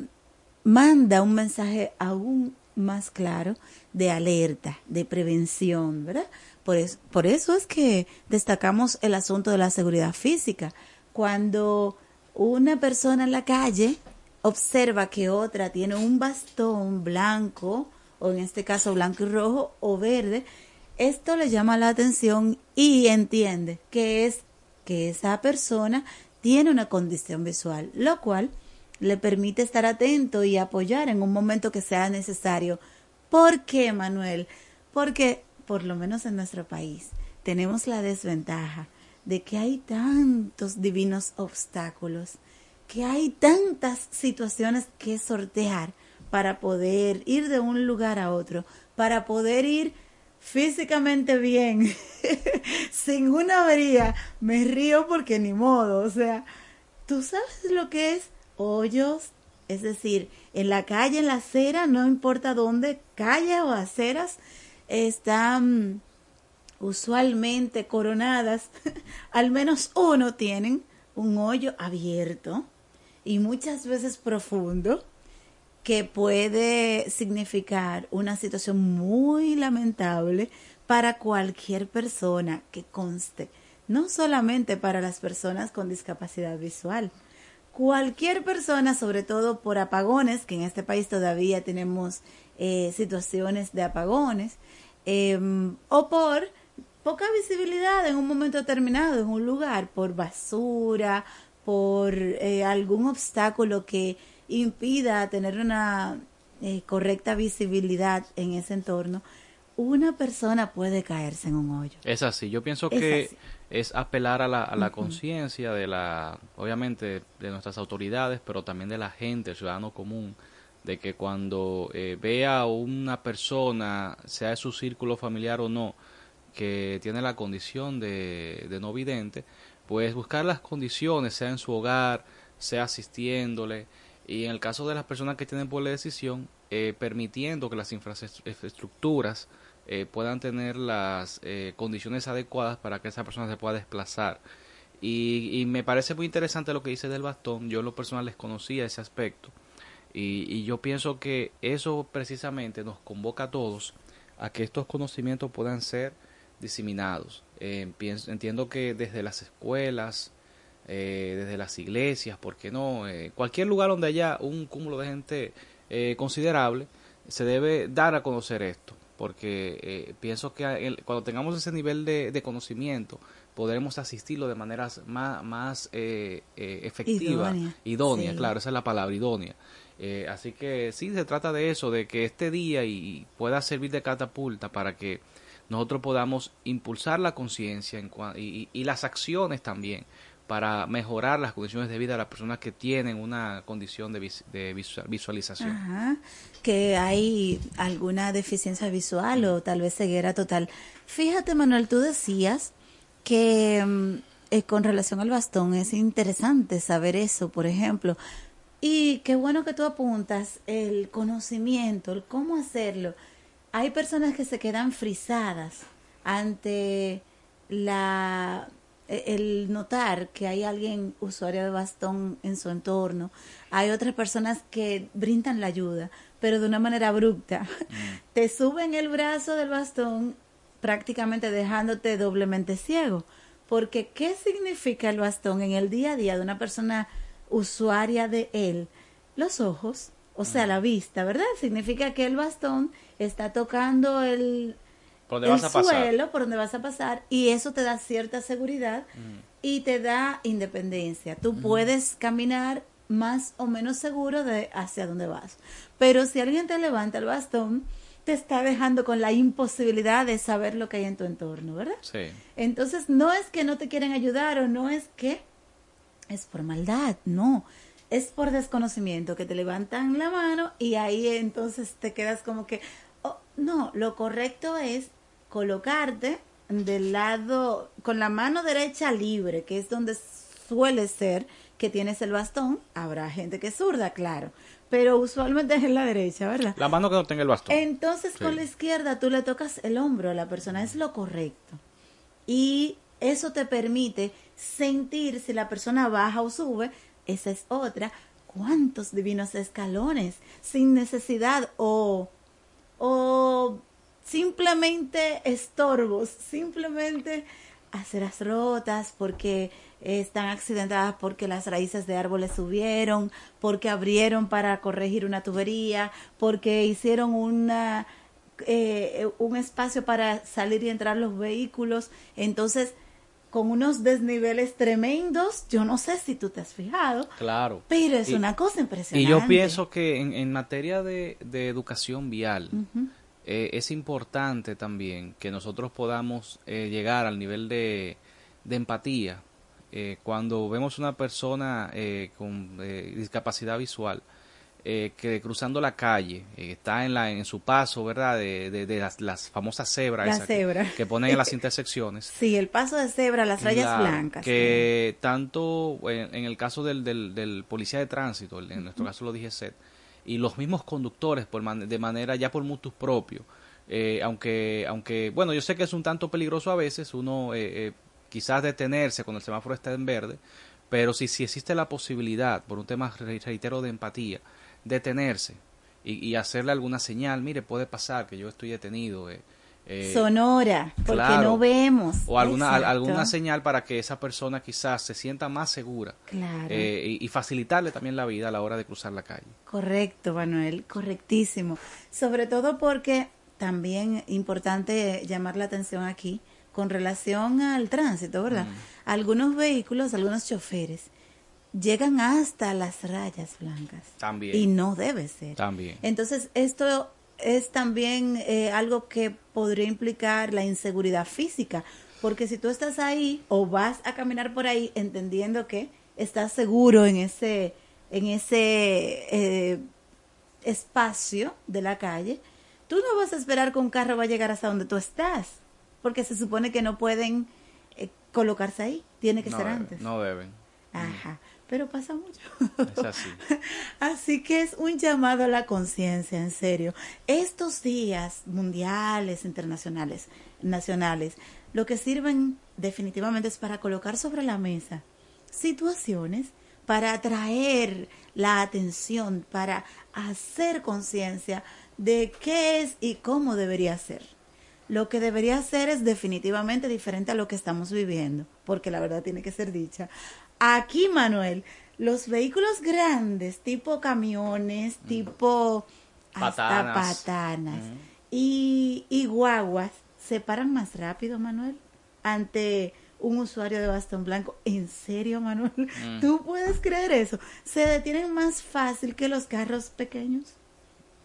manda un mensaje aún más claro de alerta, de prevención, ¿verdad? Por eso, por eso es que destacamos el asunto de la seguridad física. Cuando una persona en la calle observa que otra tiene un bastón blanco, o en este caso blanco y rojo o verde, esto le llama la atención y entiende que es que esa persona tiene una condición visual, lo cual le permite estar atento y apoyar en un momento que sea necesario. ¿Por qué, Manuel? Porque, por lo menos en nuestro país, tenemos la desventaja de que hay tantos divinos obstáculos, que hay tantas situaciones que sortear para poder ir de un lugar a otro, para poder ir físicamente bien, sin una avería. Me río porque ni modo, o sea, ¿tú sabes lo que es hoyos, es decir, en la calle, en la acera, no importa dónde, calle o aceras, están usualmente coronadas, al menos uno tienen un hoyo abierto y muchas veces profundo que puede significar una situación muy lamentable para cualquier persona que conste, no solamente para las personas con discapacidad visual, cualquier persona, sobre todo por apagones, que en este país todavía tenemos eh, situaciones de apagones, em, o por poca visibilidad en un momento determinado en un lugar, por basura, por eh, algún obstáculo que impida tener una eh, correcta visibilidad en ese entorno, una persona puede caerse en un hoyo. Es así, yo pienso que es apelar a la, a la conciencia de la, obviamente, de nuestras autoridades, pero también de la gente, el ciudadano común, de que cuando eh, vea a una persona, sea de su círculo familiar o no, que tiene la condición de, de no vidente, pues buscar las condiciones, sea en su hogar, sea asistiéndole, y en el caso de las personas que tienen poder de decisión, eh, permitiendo que las infraestructuras eh, puedan tener las eh, condiciones adecuadas para que esa persona se pueda desplazar. Y, me parece muy interesante lo que dice del bastón. Yo en lo personal desconocía ese aspecto. Y, yo pienso que eso precisamente nos convoca a todos a que estos conocimientos puedan ser diseminados. Eh, entiendo que desde las escuelas, desde las iglesias, ¿por qué no? cualquier lugar donde haya un cúmulo de gente considerable, se debe dar a conocer esto porque eh, pienso que cuando tengamos ese nivel de, conocimiento podremos asistirlo de maneras más, más eh, eh, efectiva, idónea, claro, esa es la palabra, idónea. así que sí, se trata de eso, de que este día y pueda servir de catapulta para que nosotros podamos impulsar la conciencia y, y las acciones también para mejorar las condiciones de vida de las personas que tienen una condición de, de visualización. Ajá, que hay alguna deficiencia visual o tal vez ceguera total. Fíjate, Manuel, tú decías que mm, eh, con relación al bastón es interesante saber eso, por ejemplo. Y qué bueno que tú apuntas el conocimiento, el cómo hacerlo. Hay personas que se quedan frisadas ante la el notar que hay alguien usuario de bastón en su entorno, hay otras personas que brindan la ayuda, pero de una manera abrupta. Te suben el brazo del bastón prácticamente dejándote doblemente ciego. Porque ¿qué significa el bastón en el día a día de una persona usuaria de él? Los ojos, o sea, la vista, ¿verdad? Significa que el bastón está tocando el, ¿Por dónde el vas a pasar? suelo por donde vas a pasar y eso te da cierta seguridad y te da independencia. Tú puedes caminar más o menos seguro de hacia dónde vas. Pero si alguien te levanta el bastón, te está dejando con la imposibilidad de saber lo que hay en tu entorno, ¿verdad? Sí. Entonces, no es que no te quieren ayudar o no es que es por maldad, no. Es por desconocimiento que te levantan la mano y ahí entonces te quedas como que, oh, no, lo correcto es colocarte del lado, con la mano derecha libre, que es donde suele ser que tienes el bastón. Habrá gente que es zurda, claro, pero usualmente es en la derecha, ¿verdad? La mano que no tenga el bastón. Entonces Sí. con la izquierda tú le tocas el hombro a la persona, es lo correcto. Y eso te permite sentir si la persona baja o sube, esa es otra, cuántos divinos escalones, sin necesidad o, o simplemente estorbos, simplemente aceras rotas porque están accidentadas porque las raíces de árboles subieron, porque abrieron para corregir una tubería, porque hicieron una eh, un espacio para salir y entrar los vehículos. Entonces, con unos desniveles tremendos, yo no sé si tú te has fijado, Claro. pero es Y- una cosa impresionante. Y yo pienso que en, en materia de, de educación vial. Eh, es importante también que nosotros podamos eh, llegar al nivel de, de empatía eh, cuando vemos una persona eh, con eh, discapacidad visual eh, que cruzando la calle está en la en su paso verdad de, de, de las, las famosas cebras La esas que- cebra. que, ponen en las intersecciones Sí, el paso de cebra, las rayas la- blancas. Que tanto en, en el caso del, del, del policía de tránsito, en nuestro caso lo dije set, y los mismos conductores por man- de manera ya por mutus propio, eh, aunque, aunque, bueno, yo sé que es un tanto peligroso a veces, uno eh, eh, quizás detenerse cuando el semáforo está en verde, pero si, si existe la posibilidad, por un tema, re- reitero, de empatía, detenerse y, y hacerle alguna señal, mire, puede pasar que yo estoy detenido. Eh, Sonora, porque claro. no vemos. o alguna, Exacto. alguna señal para que esa persona quizás se sienta más segura Claro. eh, y, y facilitarle también la vida a la hora de cruzar la calle. Correcto, Manuel, correctísimo. Sobre todo porque también importante llamar la atención aquí con relación al tránsito, ¿verdad? Algunos vehículos, algunos choferes llegan hasta las rayas blancas También. y no debe ser. También. Entonces, esto es también eh, algo que podría implicar la inseguridad física, porque si tú estás ahí o vas a caminar por ahí entendiendo que estás seguro en ese, en ese eh, espacio de la calle, tú no vas a esperar que un carro va a llegar hasta donde tú estás, porque se supone que no pueden eh, colocarse ahí, tiene que no ser deben, antes. No deben. Ajá, pero pasa mucho. Es así. Así que es un llamado a la conciencia, en serio. Estos días mundiales, internacionales, nacionales, lo que sirven definitivamente es para colocar sobre la mesa situaciones para atraer la atención, para hacer conciencia de qué es y cómo debería ser. Lo que debería ser es definitivamente diferente a lo que estamos viviendo, porque la verdad tiene que ser dicha. Aquí, Manuel, los vehículos grandes, tipo camiones, tipo hasta Patanas. patanas y, y guaguas, se paran más rápido, Manuel, ante un usuario de bastón blanco. ¿En serio, Manuel? Mm. ¿Tú puedes creer eso? Se detienen más fácil que los carros pequeños.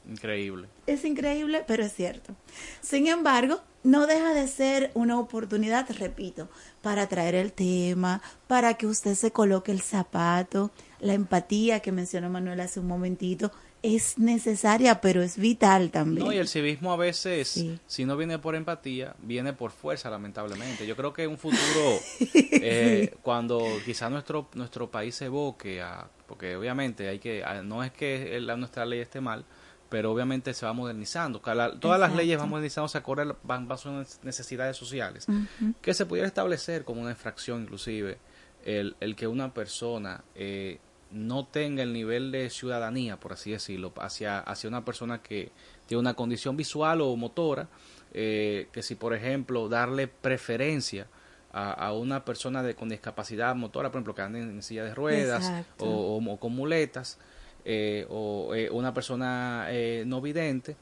Increíble. Es increíble, pero es cierto. Sin embargo, no deja de ser una oportunidad, repito, para traer el tema, para que usted se coloque el zapato, la empatía que mencionó Manuel hace un momentito, es necesaria, pero es vital también. No, y el civismo a veces, Sí. si no viene por empatía, viene por fuerza, lamentablemente. Yo creo que en un futuro, eh, cuando quizá nuestro nuestro país se evoque a, porque obviamente hay que, a- no es que la- nuestra ley esté mal, pero obviamente se va modernizando. Cada- todas las leyes van modernizándose acorde a- van bajo las necesidades sociales. Que se pudiera establecer como una infracción inclusive el, el que una persona eh, no tenga el nivel de ciudadanía, por así decirlo, hacia, hacia una persona que tiene una condición visual o motora, eh, que si por ejemplo darle preferencia a, a una persona de, con discapacidad motora, por ejemplo, que anda en silla de ruedas Exacto. o, o- o con muletas, eh, o eh, una persona eh, no vidente,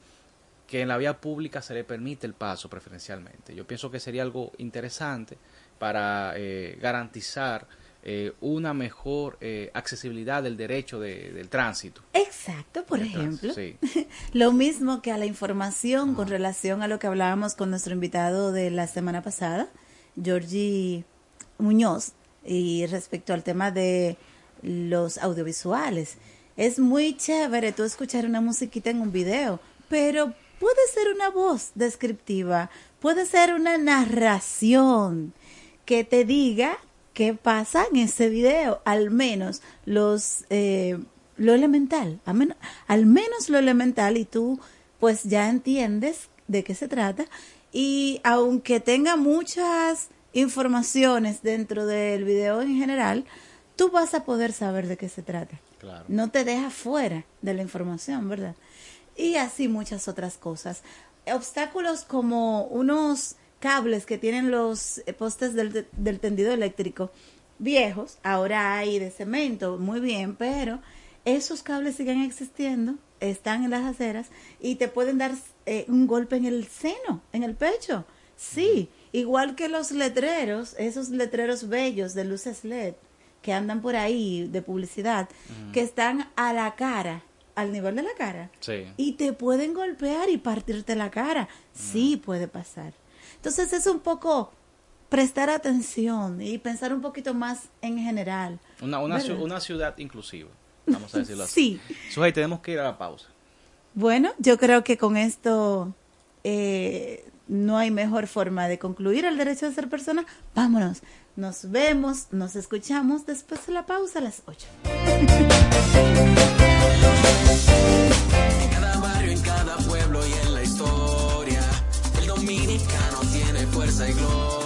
que en la vía pública se le permite el paso preferencialmente. Yo pienso que sería algo interesante para eh, garantizar eh, una mejor accesibilidad del derecho de- del tránsito. Exacto, por Del ejemplo. tránsito, sí. Lo mismo que a la información con relación a lo que hablábamos con nuestro invitado de la semana pasada, Georgie Muñoz, y respecto al tema de los audiovisuales. Es muy chévere tú escuchar una musiquita en un video, pero puede ser una voz descriptiva, puede ser una narración que te diga qué pasa en ese video, al menos los eh, lo elemental, al al menos lo elemental y tú pues ya entiendes de qué se trata y aunque tenga muchas informaciones dentro del video en general, tú vas a poder saber de qué se trata. Claro. No te deja fuera de la información, ¿verdad? Y así muchas otras cosas. Obstáculos como unos cables que tienen los postes del, del tendido eléctrico viejos, ahora hay de cemento, muy bien, pero esos cables siguen existiendo, están en las aceras y te pueden dar eh, un golpe en el seno, en el pecho. Sí, igual que los letreros, esos letreros bellos de luces LED que andan por ahí de publicidad, que están a la cara, al nivel de la cara, Sí. y te pueden golpear y partirte la cara. Sí puede pasar. Entonces es un poco prestar atención y pensar un poquito más en general. Una, una, una ciudad inclusiva, vamos a decirlo así. Sí. Sujei, tenemos que ir a la pausa. Bueno, yo creo que con esto eh, no hay mejor forma de concluir el derecho de ser persona. Vámonos, nos vemos, nos escuchamos después de la pausa a las 8. En cada barrio, en cada pueblo y en la historia, el dominicano tiene fuerza y gloria.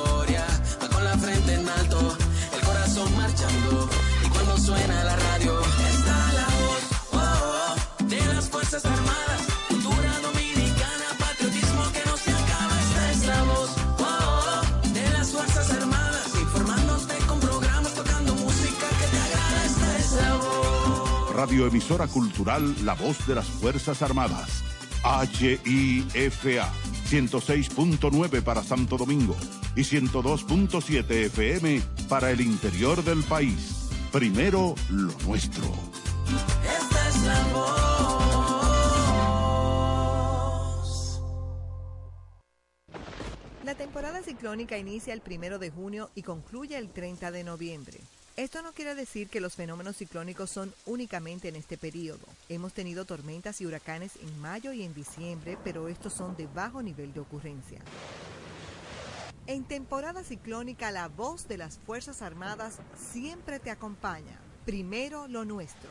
Radioemisora Cultural La Voz de las Fuerzas Armadas. HIFA 106.9 para Santo Domingo y 102.7 FM para el interior del país. Primero lo nuestro. Esta es la voz. La temporada ciclónica inicia el primero de junio y concluye el 30 de noviembre. Esto no quiere decir que los fenómenos ciclónicos son únicamente en este periodo. Hemos tenido tormentas y huracanes en mayo y en diciembre, pero estos son de bajo nivel de ocurrencia. En temporada ciclónica, la voz de las Fuerzas Armadas siempre te acompaña. Primero lo nuestro.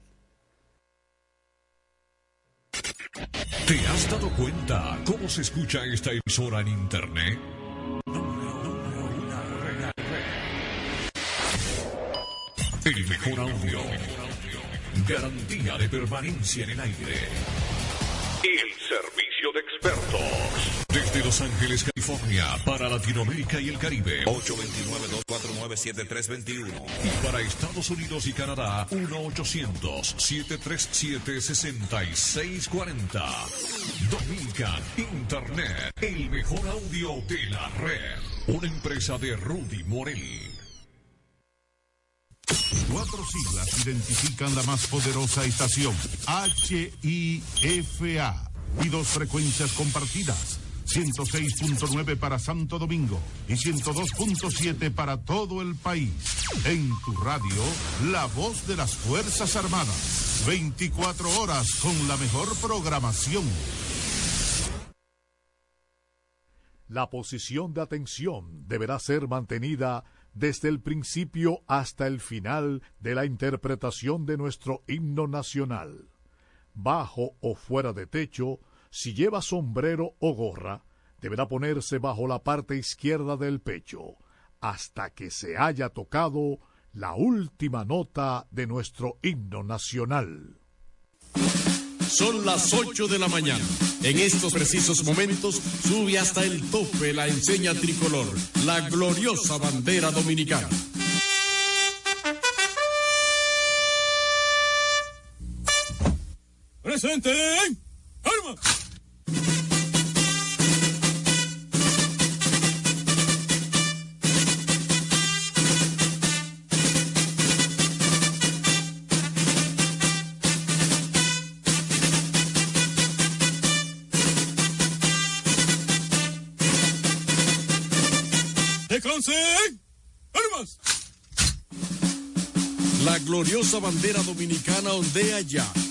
¿Te has dado cuenta cómo se escucha esta emisora en internet? El mejor audio. Garantía de permanencia en el aire. El servicio de expertos. Desde Los Ángeles, California, para Latinoamérica y el Caribe. 829-249-7321. Y para Estados Unidos y Canadá, 1-800-737-6640. Dominican Internet, el mejor audio de la red. Una empresa de Rudy Morel. Cuatro siglas identifican la más poderosa estación, HIFA, y dos frecuencias compartidas, 106.9 para Santo Domingo y 102.7 para todo el país. En tu radio, la voz de las Fuerzas Armadas, 24 horas con la mejor programación. La posición de atención deberá ser mantenida desde el principio hasta el final de la interpretación de nuestro himno nacional. Bajo o fuera de techo, si lleva sombrero o gorra, deberá ponerse bajo la parte izquierda del pecho, hasta que se haya tocado la última nota de nuestro himno nacional. Son las 8 de la mañana. En estos precisos momentos sube hasta el tope la enseña tricolor, la gloriosa bandera dominicana. ¡Presente! ¡Arma! ¡Armas! La gloriosa bandera dominicana ondea ya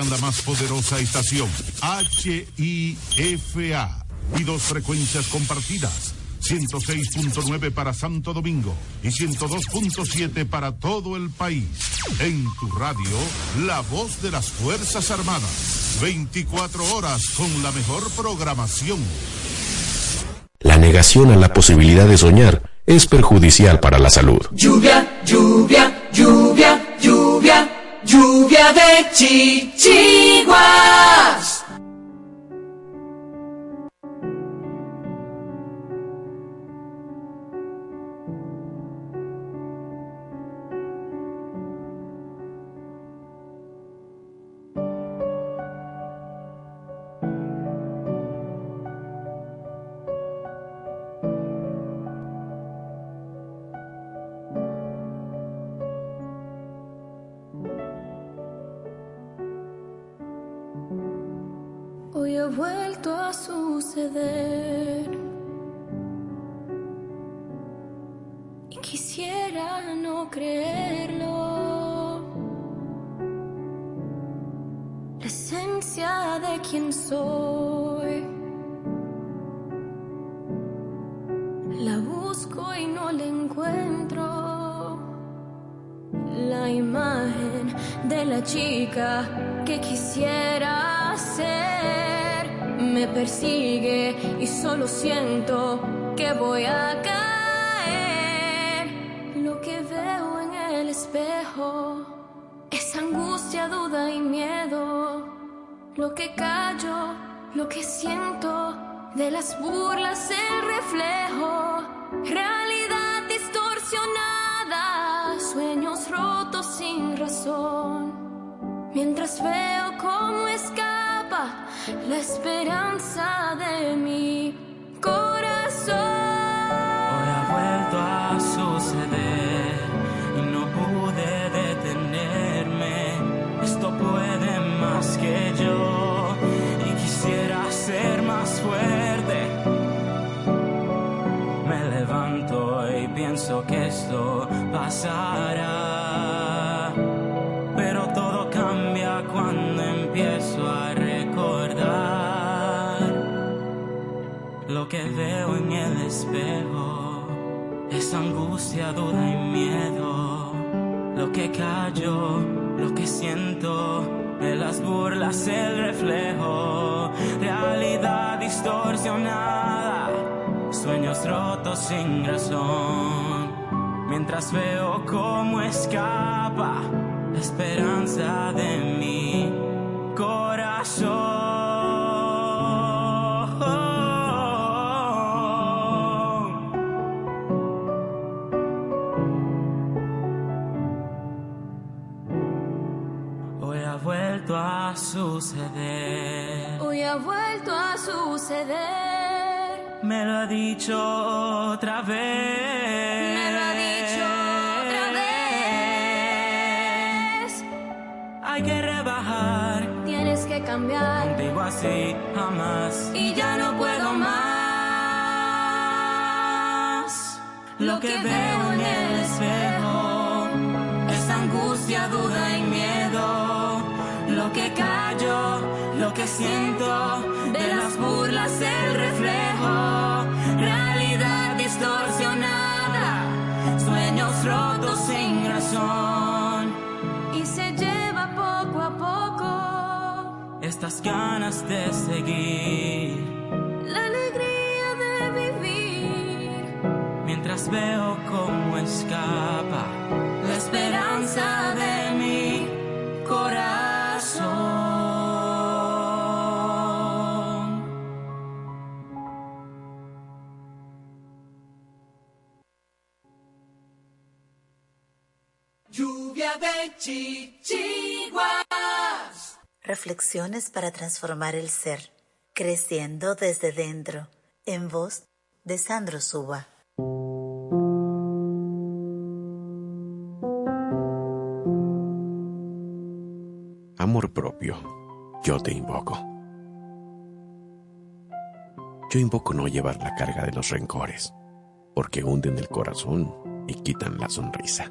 La más poderosa estación, HIFA, y dos frecuencias compartidas, 106.9 para Santo Domingo y 102.7 para todo el país. En tu radio, la voz de las Fuerzas Armadas, 24 horas con la mejor programación. La negación a la posibilidad de soñar es perjudicial para la salud. Lluvia, lluvia, lluvia de chichiguas. Hoy suceder. Y siento que voy a caer. Lo que veo en el espejo es angustia, duda y miedo. Lo que callo, lo que siento, de las burlas el reflejo. Realidad distorsionada, sueños rotos sin razón. Mientras veo cómo escapa la esperanza de mi vuelto a suceder y no pude detenerme. Esto puede más que yo y quisiera ser más fuerte. Me levanto y pienso que esto pasará. Pero todo cambia cuando empiezo a recordar lo que veo en el espejo. Angustia, duda y miedo. Lo que callo, lo que siento. De las burlas el reflejo. Realidad distorsionada. Sueños rotos sin razón. Mientras veo cómo escapa la esperanza de mi corazón. Suceder. Hoy ha vuelto a suceder. Me lo ha dicho otra vez. Me lo ha dicho otra vez. Hay que rebajar. Tienes que cambiar. Contigo así jamás. Y ya no puedo más. Lo que veo en el espejo es angustia, duda y miedo. Que callo, lo que siento, de las burlas el reflejo. Realidad distorsionada. corazones rotos sin razón. Y se lleva poco a poco Estas ganas de seguir. la alegría de vivir. Mientras veo cómo escapa la esperanza de de chichiguas. Reflexiones para transformar el ser, creciendo desde dentro, en voz de Sandro Suba. Amor propio, yo te invoco. Yo invoco no llevar la carga de los rencores, porque hunden el corazón y quitan la sonrisa.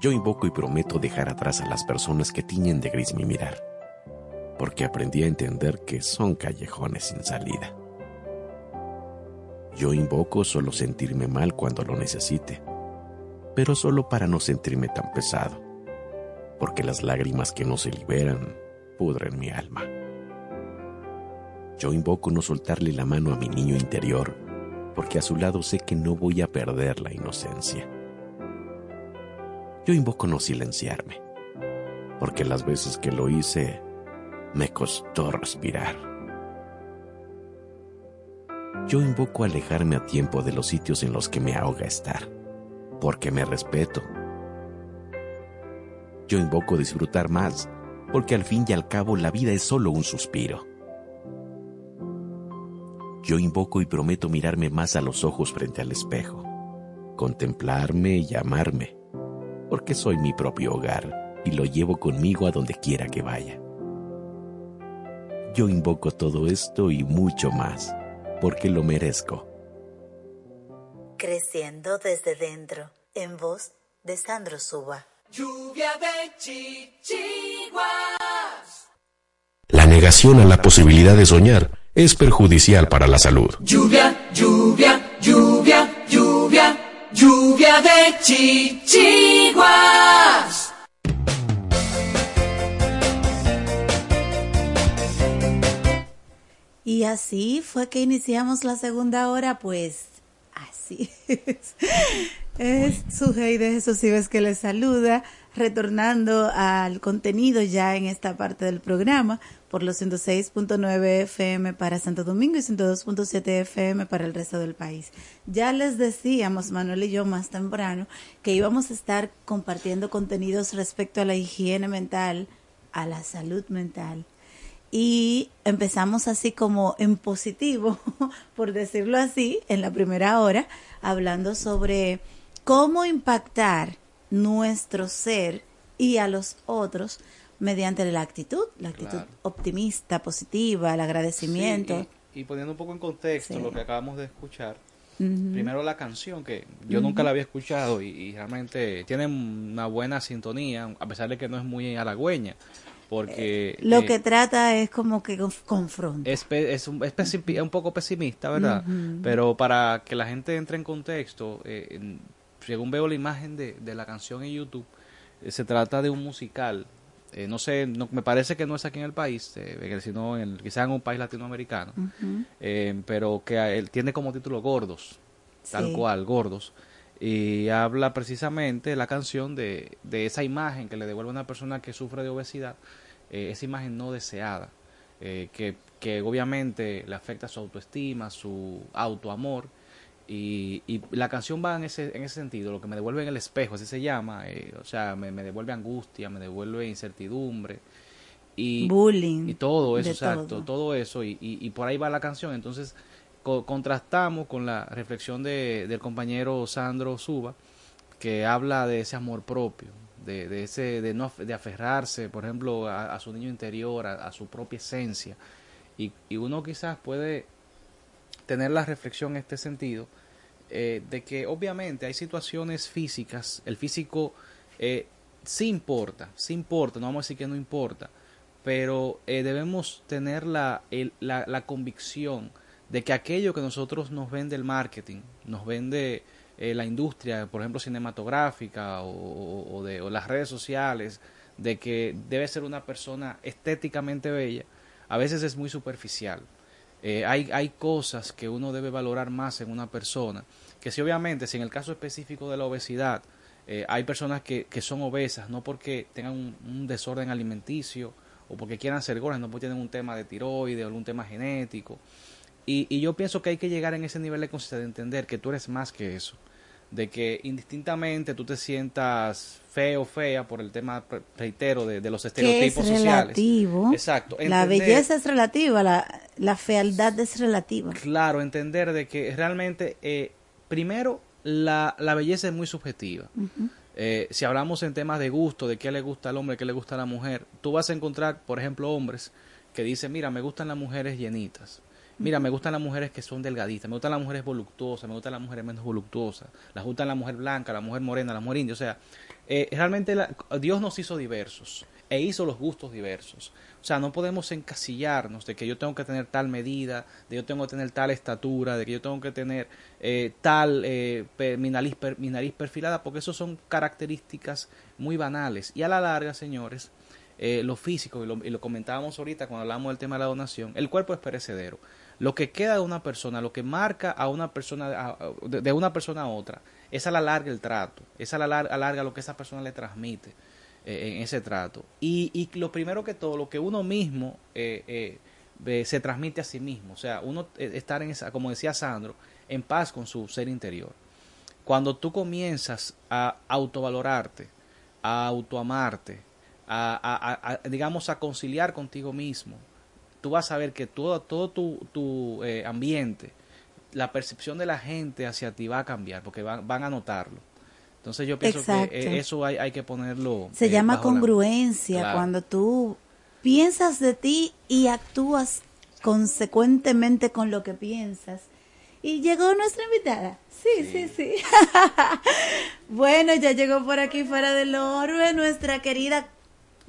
Yo invoco y prometo dejar atrás a las personas que tiñen de gris mi mirar, porque aprendí a entender que son callejones sin salida. Yo invoco solo sentirme mal cuando lo necesite, pero solo para no sentirme tan pesado, porque las lágrimas que no se liberan pudren mi alma. Yo invoco no soltarle la mano a mi niño interior, porque a su lado sé que no voy a perder la inocencia. Yo invoco no silenciarme, porque las veces que lo hice me costó respirar. Yo invoco alejarme a tiempo de los sitios en los que me ahoga estar, porque me respeto. Yo invoco disfrutar más, porque al fin y al cabo la vida es solo un suspiro. Yo invoco y prometo mirarme más a los ojos frente al espejo, contemplarme y amarme, porque soy mi propio hogar y lo llevo conmigo a donde quiera que vaya. Yo invoco todo esto y mucho más, porque lo merezco. Creciendo desde dentro, en voz de Sandro Suba. Lluvia de chichiguas. La negación a la posibilidad de soñar es perjudicial para la salud. Lluvia, lluvia, lluvia, lluvia, lluvia de chichiguas. Y así fue que iniciamos la segunda hora, pues así es. Es su de Jesús Ives que les saluda, retornando al contenido ya en esta parte del programa por los 106.9 FM para Santo Domingo y 102.7 FM para el resto del país. Ya les decíamos, Manuel y yo, más temprano, que íbamos a estar compartiendo contenidos respecto a la higiene mental, a la salud mental y empezamos así como en positivo, por decirlo así, en la primera hora, hablando sobre cómo impactar nuestro ser y a los otros mediante la actitud, la actitud Claro. optimista, positiva, el agradecimiento. Sí, y, y poniendo un poco en contexto Sí. lo que acabamos de escuchar, primero la canción que yo nunca la había escuchado y, y realmente tiene una buena sintonía, a pesar de que no es muy halagüeña, porque... Lo eh, que trata es como que conf- confronta. es, es, un, es un poco pesimista, ¿verdad? Pero para que la gente entre en contexto, eh, según veo la imagen de, de la canción en YouTube, eh, se trata de un musical. Eh, no sé, no, me parece que no es aquí en el país, eh, sino en, quizás en un país latinoamericano, pero que a- él tiene como título Gordos, tal cual, Gordos. Y habla precisamente la canción de, de esa imagen que le devuelve a una persona que sufre de obesidad, esa imagen no deseada, que, que obviamente le afecta su autoestima, su autoamor. Y, y la canción va en ese, en ese sentido, lo que me devuelve en el espejo, así se llama, eh, o sea, me, me devuelve angustia, me devuelve incertidumbre. Y, Bullying, Y todo eso, exacto, todo. todo, eso, y, y, y por ahí va la canción. Entonces, co- contrastamos con la reflexión de, del compañero Sandro Suba, que habla de ese amor propio, de, de ese de no de aferrarse, por ejemplo, a, a su niño interior, a, a su propia esencia. Y, y uno quizás puede tener la reflexión en este sentido eh, de que obviamente hay situaciones físicas, el físico eh, sí importa, sí importa, no vamos a decir que no importa, pero eh, debemos tener la, el- la, la convicción de que aquello que nosotros nos vende el marketing, nos vende eh, la industria, por ejemplo, cinematográfica o, o- de o las redes sociales, de que debe ser una persona estéticamente bella, a veces es muy superficial. Eh, hay, hay cosas que uno debe valorar más en una persona, que si obviamente, si en el caso específico de la obesidad, eh, hay personas que, que son obesas, no porque tengan un, desorden alimenticio o porque quieran ser gordas, no porque tienen un tema de tiroides o algún tema genético. Y, y yo pienso que hay que llegar en ese nivel de conciencia de entender que tú eres más que eso. De que indistintamente tú te sientas feo o fea por el tema, re- reitero, de, de los que es estereotipos sociales. relativo. Exacto. La belleza es relativa, la, la fealdad es relativa. Claro, entender de que realmente, eh, primero, la, la belleza es muy subjetiva. Eh, si hablamos en temas de gusto, de qué le gusta al hombre, qué le gusta a la mujer, tú vas a encontrar, por ejemplo, hombres que dicen, mira, me gustan las mujeres llenitas. Mira, me gustan las mujeres que son delgaditas, me gustan las mujeres voluptuosas, me gustan las mujeres menos voluptuosas, las gustan la mujer blanca, la mujer morena, la mujer india. O sea, eh, realmente la- Dios nos hizo diversos e hizo los gustos diversos. O sea, no podemos encasillarnos de que yo tengo que tener tal medida, de que yo tengo que tener tal estatura, de que yo tengo que tener eh, tal eh, mi, nariz, mi nariz perfilada, porque eso son características muy banales. Y a la larga, señores, eh, lo físico, y lo, y lo comentábamos ahorita cuando hablamos del tema de la donación, el cuerpo es perecedero. Lo que queda de una persona, lo que marca a una persona, de, una persona a otra, es a la larga el trato, es a la larga lo que esa persona le transmite eh, en ese trato. Y, y lo primero que todo, lo que uno mismo eh, eh, se transmite a sí mismo, o sea, uno estar en esa, como decía Sandro, en paz con su ser interior. Cuando tú comienzas a autovalorarte, a autoamarte, a- a, digamos, a conciliar contigo mismo, tú vas a ver que todo, todo tu, tu eh, ambiente, la percepción de la gente hacia ti va a cambiar, porque van, van a notarlo. Entonces yo pienso Exacto. que eh, eso hay, hay que ponerlo. Se eh, llama la- congruencia Claro. cuando tú piensas de ti y actúas consecuentemente con lo que piensas. Y llegó nuestra invitada. Sí, sí, sí. bueno, ya llegó por aquí fuera del orbe nuestra querida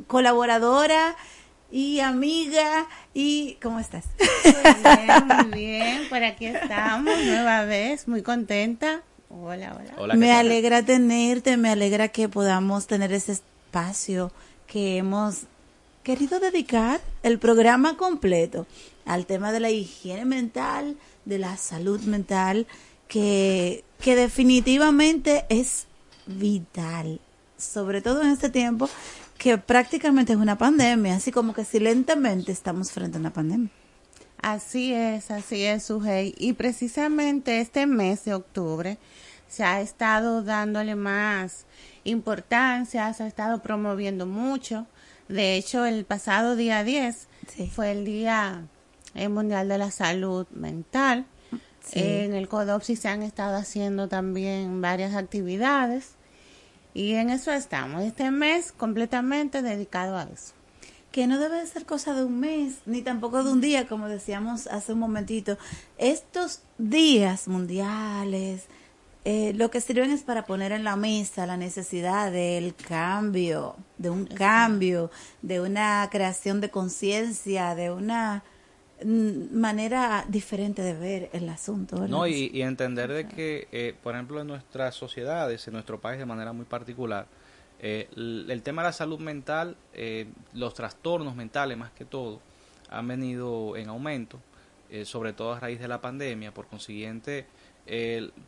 colaboradora y amiga y ¿cómo estás? Bien, muy bien, por aquí estamos, nueva vez, muy contenta. Hola, hola. me alegra tenerte, me alegra que podamos tener ese espacio que hemos querido dedicar el programa completo al tema de la higiene mental, de la salud mental, que, que definitivamente es vital, sobre todo en este tiempo que prácticamente es una pandemia, así como que silentamente estamos frente a una pandemia. Así es, así es, Sujei. Y precisamente este mes de octubre se ha estado dándole más importancia, se ha estado promoviendo mucho. De hecho, el pasado día 10 fue el Día eh, Mundial de la Salud Mental. Sí. En el CODOPSI se han estado haciendo también varias actividades y en eso estamos. Este mes completamente dedicado a eso. que no debe ser cosa de un mes, ni tampoco de un día, como decíamos hace un momentito. Estos días mundiales, eh, lo que sirven es para poner en la mesa la necesidad del cambio, de un cambio, de una creación de conciencia, de una manera diferente de ver el asunto. ¿verdad? No, y, y entender de que, eh, por ejemplo, en nuestras sociedades, en nuestro país de manera muy particular, eh, el, el tema de la salud mental, eh, los trastornos mentales más que todo, han venido en aumento, eh, sobre todo a raíz de la pandemia. Por consiguiente,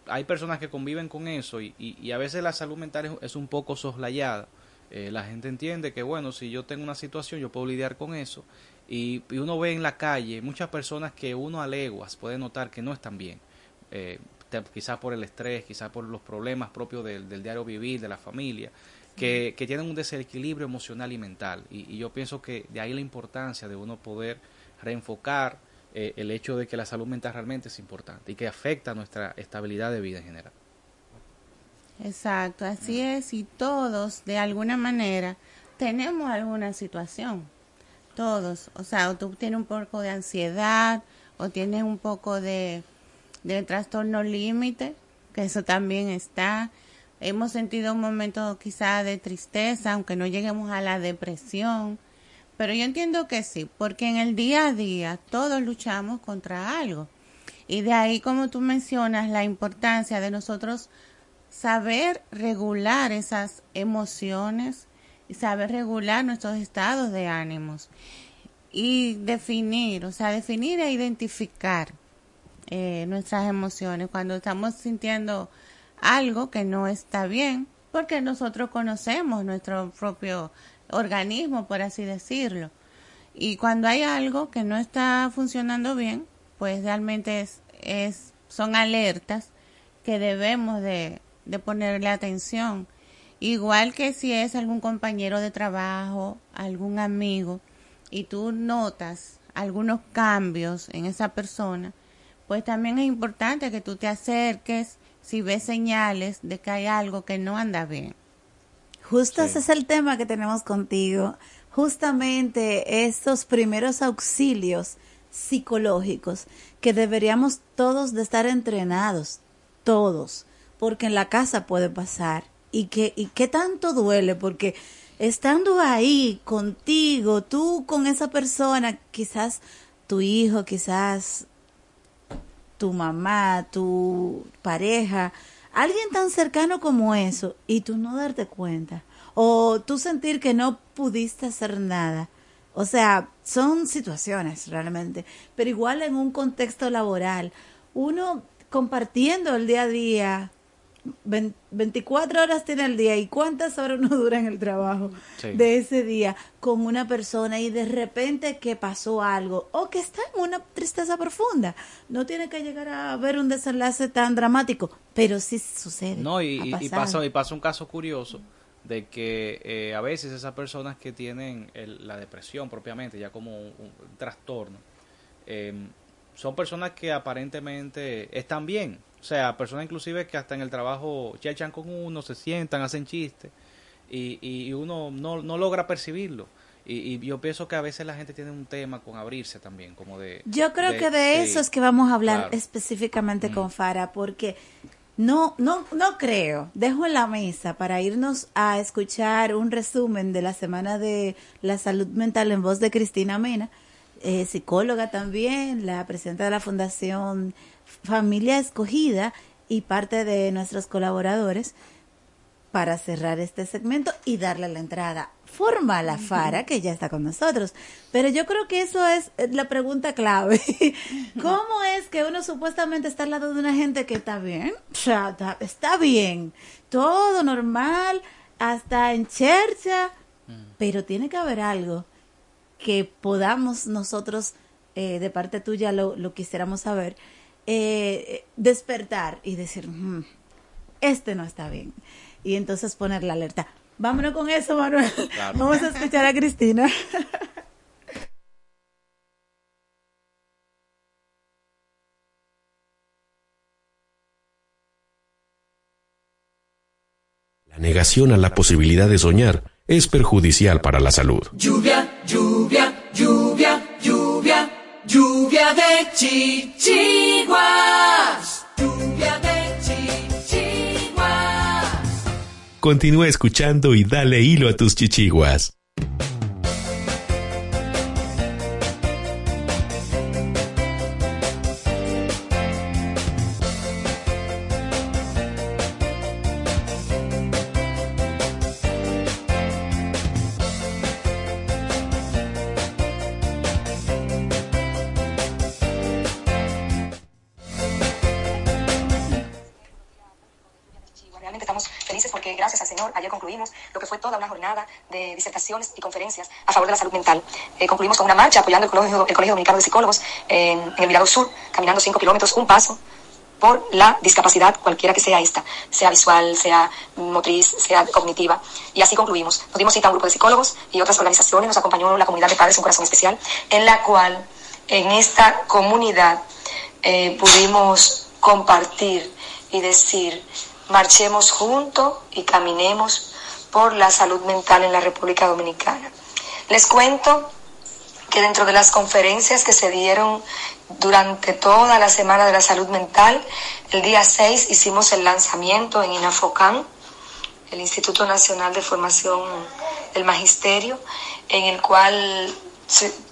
hay personas que conviven con eso y, y- y a veces la salud mental es, es un poco soslayada. La gente entiende que, bueno, si yo tengo una situación, yo puedo lidiar con eso. Y, y uno ve en la calle muchas personas que uno a leguas puede notar que no están bien. Eh, quizás por el estrés, quizás por los problemas propios del, del diario vivir, de la familia, que, que tienen un desequilibrio emocional y mental. Y, y yo pienso que de ahí la importancia de uno poder reenfocar eh, el hecho de que la salud mental realmente es importante y que afecta nuestra estabilidad de vida en general. Exacto, así es, y todos, de alguna manera, tenemos alguna situación. Todos, o sea, o tú tienes un poco de ansiedad, o tienes un poco de, de trastorno límite, que eso también está. Hemos sentido un momento quizá de tristeza, aunque no lleguemos a la depresión, pero yo entiendo que sí, porque en el día a día todos luchamos contra algo. Y de ahí, como tú mencionas, la importancia de nosotros saber regular esas emociones saber regular nuestros estados de ánimos y definir, o sea, definir e identificar eh, nuestras emociones cuando estamos sintiendo algo que no está bien, porque nosotros conocemos nuestro propio organismo, por así decirlo. Y cuando hay algo que no está funcionando bien, pues realmente es, es son alertas que debemos de, de ponerle atención. Igual que si es algún compañero de trabajo, algún amigo, y tú notas algunos cambios en esa persona, pues también es importante que tú te acerques si ves señales de que hay algo que no anda bien. Justo ese es el tema que tenemos contigo. Justamente estos primeros auxilios psicológicos que deberíamos todos de estar entrenados, todos, porque en la casa puede pasar. Y que, y qué tanto duele, porque estando ahí contigo, tú con esa persona, quizás tu hijo, quizás tu mamá, tu pareja, alguien tan cercano como eso, y tú no darte cuenta, o tú sentir que no pudiste hacer nada. O sea, son situaciones realmente, pero igual en un contexto laboral, uno compartiendo el día a día, 24 horas tiene el día y cuántas horas uno dura en el trabajo de ese día con una persona y de repente que pasó algo o que está en una tristeza profunda. No tiene que llegar a ver un desenlace tan dramático, pero sí sucede. No, y, y, pasa, y pasa un caso curioso de que eh, a veces esas personas que tienen la depresión propiamente, ya como un, trastorno, eh, son personas que aparentemente están bien, o sea, personas inclusive que hasta en el trabajo ya echan con uno, se sientan, hacen chistes y, y uno no, no logra percibirlo. Y, yo pienso que a veces la gente tiene un tema con abrirse también, como de... Yo creo que de eso es que vamos a hablar específicamente con Fara, porque no, no, no creo. Dejo en la mesa para irnos a escuchar un resumen de la semana de la salud mental en voz de Cristina Mena, eh, psicóloga también, la presidenta de la Fundación familia escogida y parte de nuestros colaboradores para cerrar este segmento y darle la entrada formal a Fara, que ya está con nosotros. Pero yo creo que eso es la pregunta clave. ¿Cómo es que uno supuestamente está al lado de una gente que está bien? O sea, está, bien, todo normal, hasta en chercha, pero tiene que haber algo que podamos nosotros, eh, de parte tuya, lo, lo quisiéramos saber eh, despertar y decir, mm, este no está bien. Y entonces poner la alerta. Vámonos con eso, Manuel. Vamos a escuchar a Cristina. La negación a la posibilidad de soñar es perjudicial para la salud. Lluvia, lluvia, lluvia, lluvia. Lluvia de chichiguas. Lluvia de chichiguas. Continúa escuchando y dale hilo a tus chichiguas. Eh, concluimos con una marcha apoyando el Colegio, el Colegio Dominicano de Psicólogos en, el Mirador Sur, caminando 5 kilómetros, un paso por la discapacidad, cualquiera que sea esta, sea visual, sea motriz, sea cognitiva. Y así concluimos. Nos dimos cita a un grupo de psicólogos y otras organizaciones, nos acompañó la comunidad de padres, un corazón especial, en la cual en esta comunidad eh, pudimos compartir y decir, marchemos juntos y caminemos por la salud mental en la República Dominicana. Les cuento que dentro de las conferencias que se dieron durante toda la Semana de la Salud Mental, el día 6 hicimos el lanzamiento en INAFOCAN, el Instituto Nacional de Formación del Magisterio, en el cual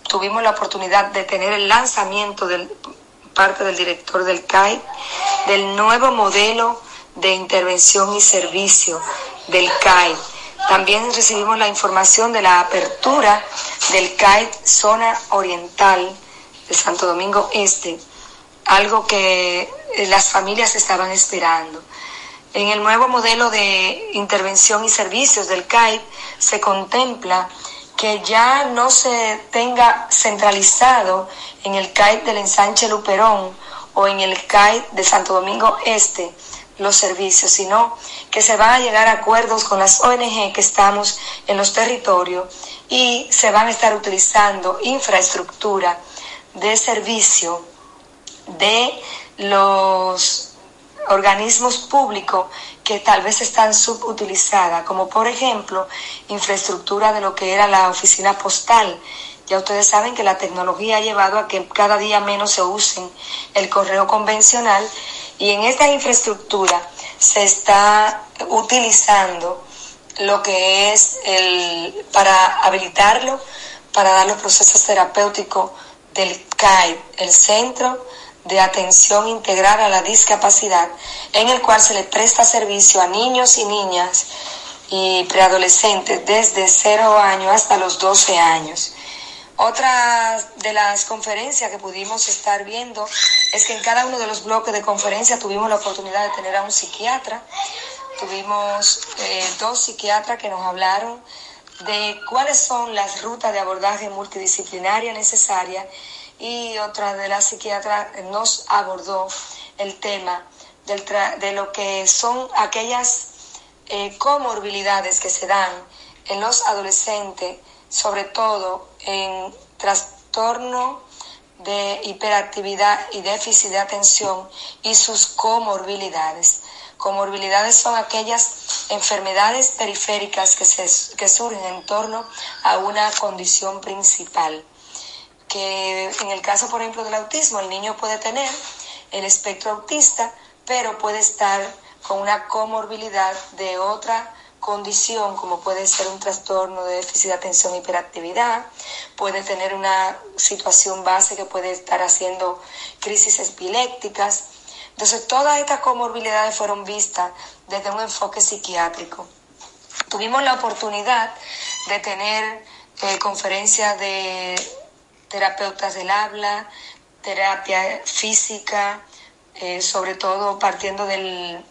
tuvimos la oportunidad de tener el lanzamiento del parte del director del CAI del nuevo modelo de intervención y servicio del CAI. También recibimos la información de la apertura del CAI Zona Oriental de Santo Domingo Este, algo que eh, las familias estaban esperando. En el nuevo modelo de intervención y servicios del CAI se contempla que ya no se tenga centralizado en el CAI del ensanche Luperón o en el CAI de Santo Domingo Este los servicios, sino que se van a llegar a acuerdos con las ONG que estamos en los territorios y se van a estar utilizando infraestructura de servicio de los organismos públicos que tal vez están subutilizadas, como por ejemplo infraestructura de lo que era la oficina postal. Ya ustedes saben que la tecnología ha llevado a que cada día menos se usen el correo convencional y en esta infraestructura se está utilizando lo que es el para habilitarlo para dar los procesos terapéuticos del CAI, el Centro de Atención Integral a la Discapacidad, en el cual se le presta servicio a niños y niñas y preadolescentes desde 0 años hasta los 12 años. Otra de las conferencias que pudimos estar viendo es que en cada uno de los bloques de conferencia tuvimos la oportunidad de tener a un psiquiatra. Tuvimos eh, dos psiquiatras que nos hablaron de cuáles son las rutas de abordaje multidisciplinaria necesarias y otra de las psiquiatras nos abordó el tema del de lo que son aquellas eh, comorbilidades que se dan en los adolescentes, sobre todo en trastorno de hiperactividad y déficit de atención y sus comorbilidades. Comorbilidades son aquellas enfermedades periféricas que, se, que surgen en torno a una condición principal que en el caso, por ejemplo, del autismo, el niño puede tener el espectro autista, pero puede estar con una comorbilidad de otra condición, como puede ser un trastorno de déficit de atención hiperactividad, puede tener una situación base que puede estar haciendo crisis epilépticas. Entonces, todas estas comorbilidades fueron vistas desde un enfoque psiquiátrico. Tuvimos la oportunidad de tener eh, conferencias de terapeutas del habla, terapia física, eh, sobre todo partiendo del,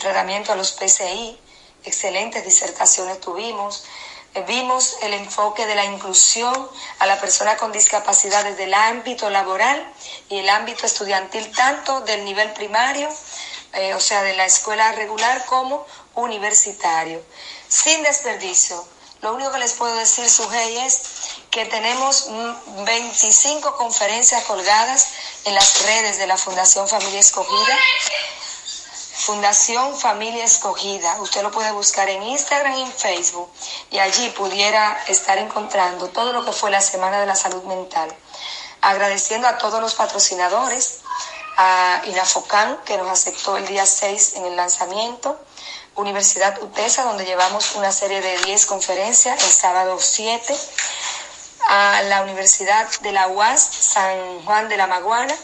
tratamiento a los PCI, excelentes disertaciones tuvimos. Eh, vimos el enfoque de la inclusión a la persona con discapacidad desde el ámbito laboral y el ámbito estudiantil, tanto del nivel primario, eh, o sea, de la escuela regular, como universitario, sin desperdicio. Lo único que les puedo decir, Sujei, es que tenemos 25 conferencias colgadas en las redes de la Fundación Familia Escogida. Fundación Familia Escogida. Usted lo puede buscar en Instagram y en Facebook y allí pudiera estar encontrando todo lo que fue la Semana de la Salud Mental. Agradeciendo a todos los patrocinadores, a Inafocan, que nos aceptó el día 6 en el lanzamiento, Universidad UTESA, donde llevamos una serie de 10 conferencias, el sábado 7, a la Universidad de la UAS San Juan de la Maguana,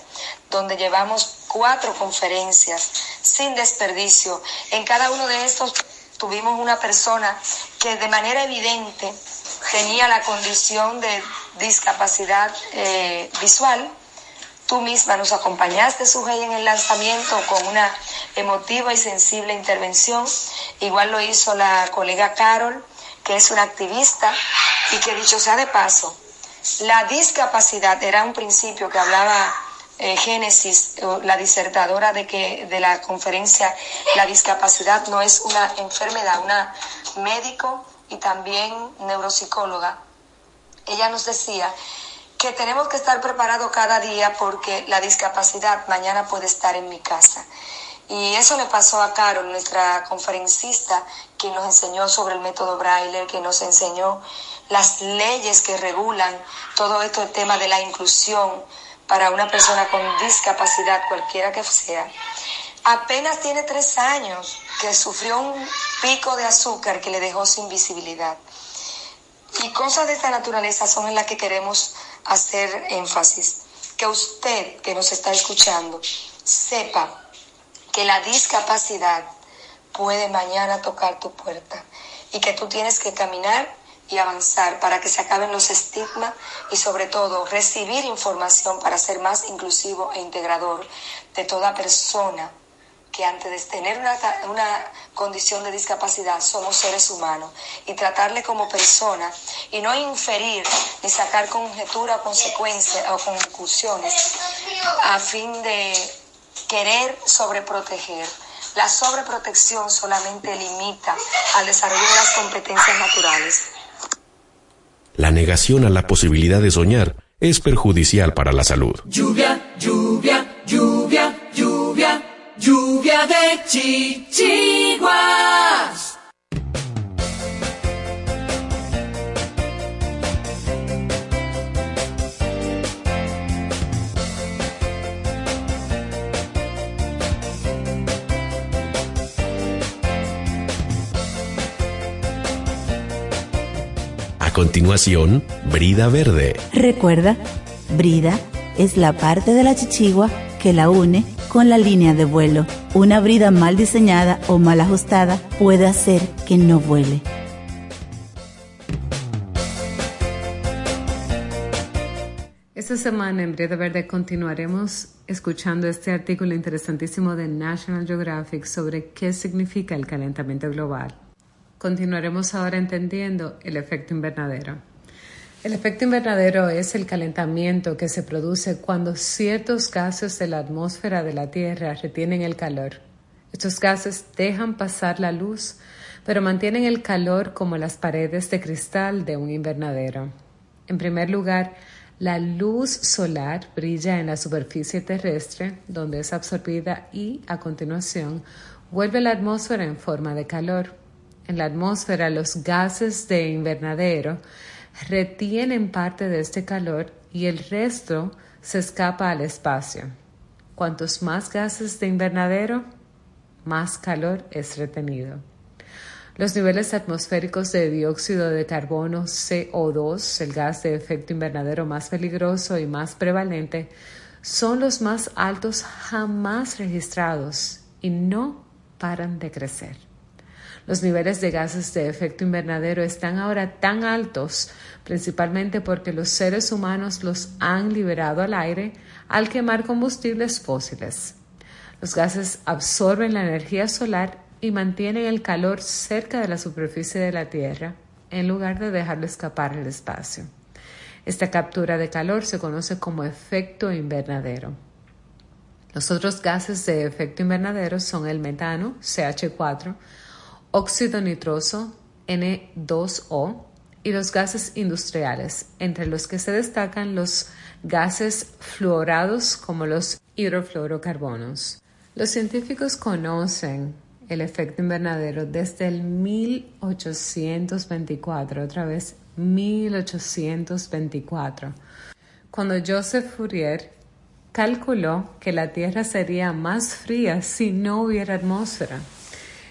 donde llevamos cuatro conferencias sin desperdicio. En cada uno de estos tuvimos una persona que de manera evidente tenía la condición de discapacidad eh, visual. Tú misma nos acompañaste, Sujei, en el lanzamiento con una emotiva y sensible intervención. Igual lo hizo la colega Carol que es una activista y que dicho sea de paso, la discapacidad era un principio que hablaba eh, Génesis, la disertadora de que de la conferencia, la discapacidad no es una enfermedad, una médico y también neuropsicóloga. Ella nos decía que tenemos que estar preparados cada día porque la discapacidad mañana puede estar en mi casa. Y eso le pasó a Carol, nuestra conferencista, que nos enseñó sobre el método Braille, que nos enseñó las leyes que regulan todo esto, el tema de la inclusión para una persona con discapacidad, cualquiera que sea. Apenas tiene tres años que sufrió un pico de azúcar que le dejó sin visibilidad. Y cosas de esta naturaleza son en las que queremos hacer énfasis. Que usted que nos está escuchando sepa que la discapacidad puede mañana tocar tu puerta y que tú tienes que caminar y avanzar para que se acaben los estigmas y sobre todo recibir información para ser más inclusivo e integrador de toda persona que antes de tener una, una, condición de discapacidad somos seres humanos y tratarle como persona y no inferir ni sacar conjetura consecuencias o conclusiones a fin de querer sobreproteger. La sobreprotección solamente limita al desarrollo de las competencias naturales. La negación a la posibilidad de soñar es perjudicial para la salud. Lluvia, lluvia, lluvia, lluvia, lluvia de chichiguas. Continuación, brida verde. Recuerda, brida es la parte de la chichigua que la une con la línea de vuelo. Una brida mal diseñada o mal ajustada puede hacer que no vuele. Esta semana en Brida Verde continuaremos escuchando este artículo interesantísimo de National Geographic sobre qué significa el calentamiento global. Continuaremos ahora entendiendo el efecto invernadero. El efecto invernadero es el calentamiento que se produce cuando ciertos gases de la atmósfera de la Tierra retienen el calor. Estos gases dejan pasar la luz, pero mantienen el calor como las paredes de cristal de un invernadero. En primer lugar, la luz solar brilla en la superficie terrestre, donde es absorbida y, a continuación, vuelve a la atmósfera en forma de calor. En la atmósfera, los gases de invernadero retienen parte de este calor y el resto se escapa al espacio. Cuantos más gases de invernadero, más calor es retenido. Los niveles atmosféricos de dióxido de carbono CO2, el gas de efecto invernadero más peligroso y más prevalente, son los más altos jamás registrados y no paran de crecer. Los niveles de gases de efecto invernadero están ahora tan altos principalmente porque los seres humanos los han liberado al aire al quemar combustibles fósiles. Los gases absorben la energía solar y mantienen el calor cerca de la superficie de la Tierra en lugar de dejarlo escapar al espacio. Esta captura de calor se conoce como efecto invernadero. Los otros gases de efecto invernadero son el metano, CH4, óxido nitroso, N2O, y los gases industriales, entre los que se destacan los gases fluorados como los hidrofluorocarbonos. Los científicos conocen el efecto invernadero desde el 1824, otra vez 1824, cuando Joseph Fourier calculó que la Tierra sería más fría si no hubiera atmósfera.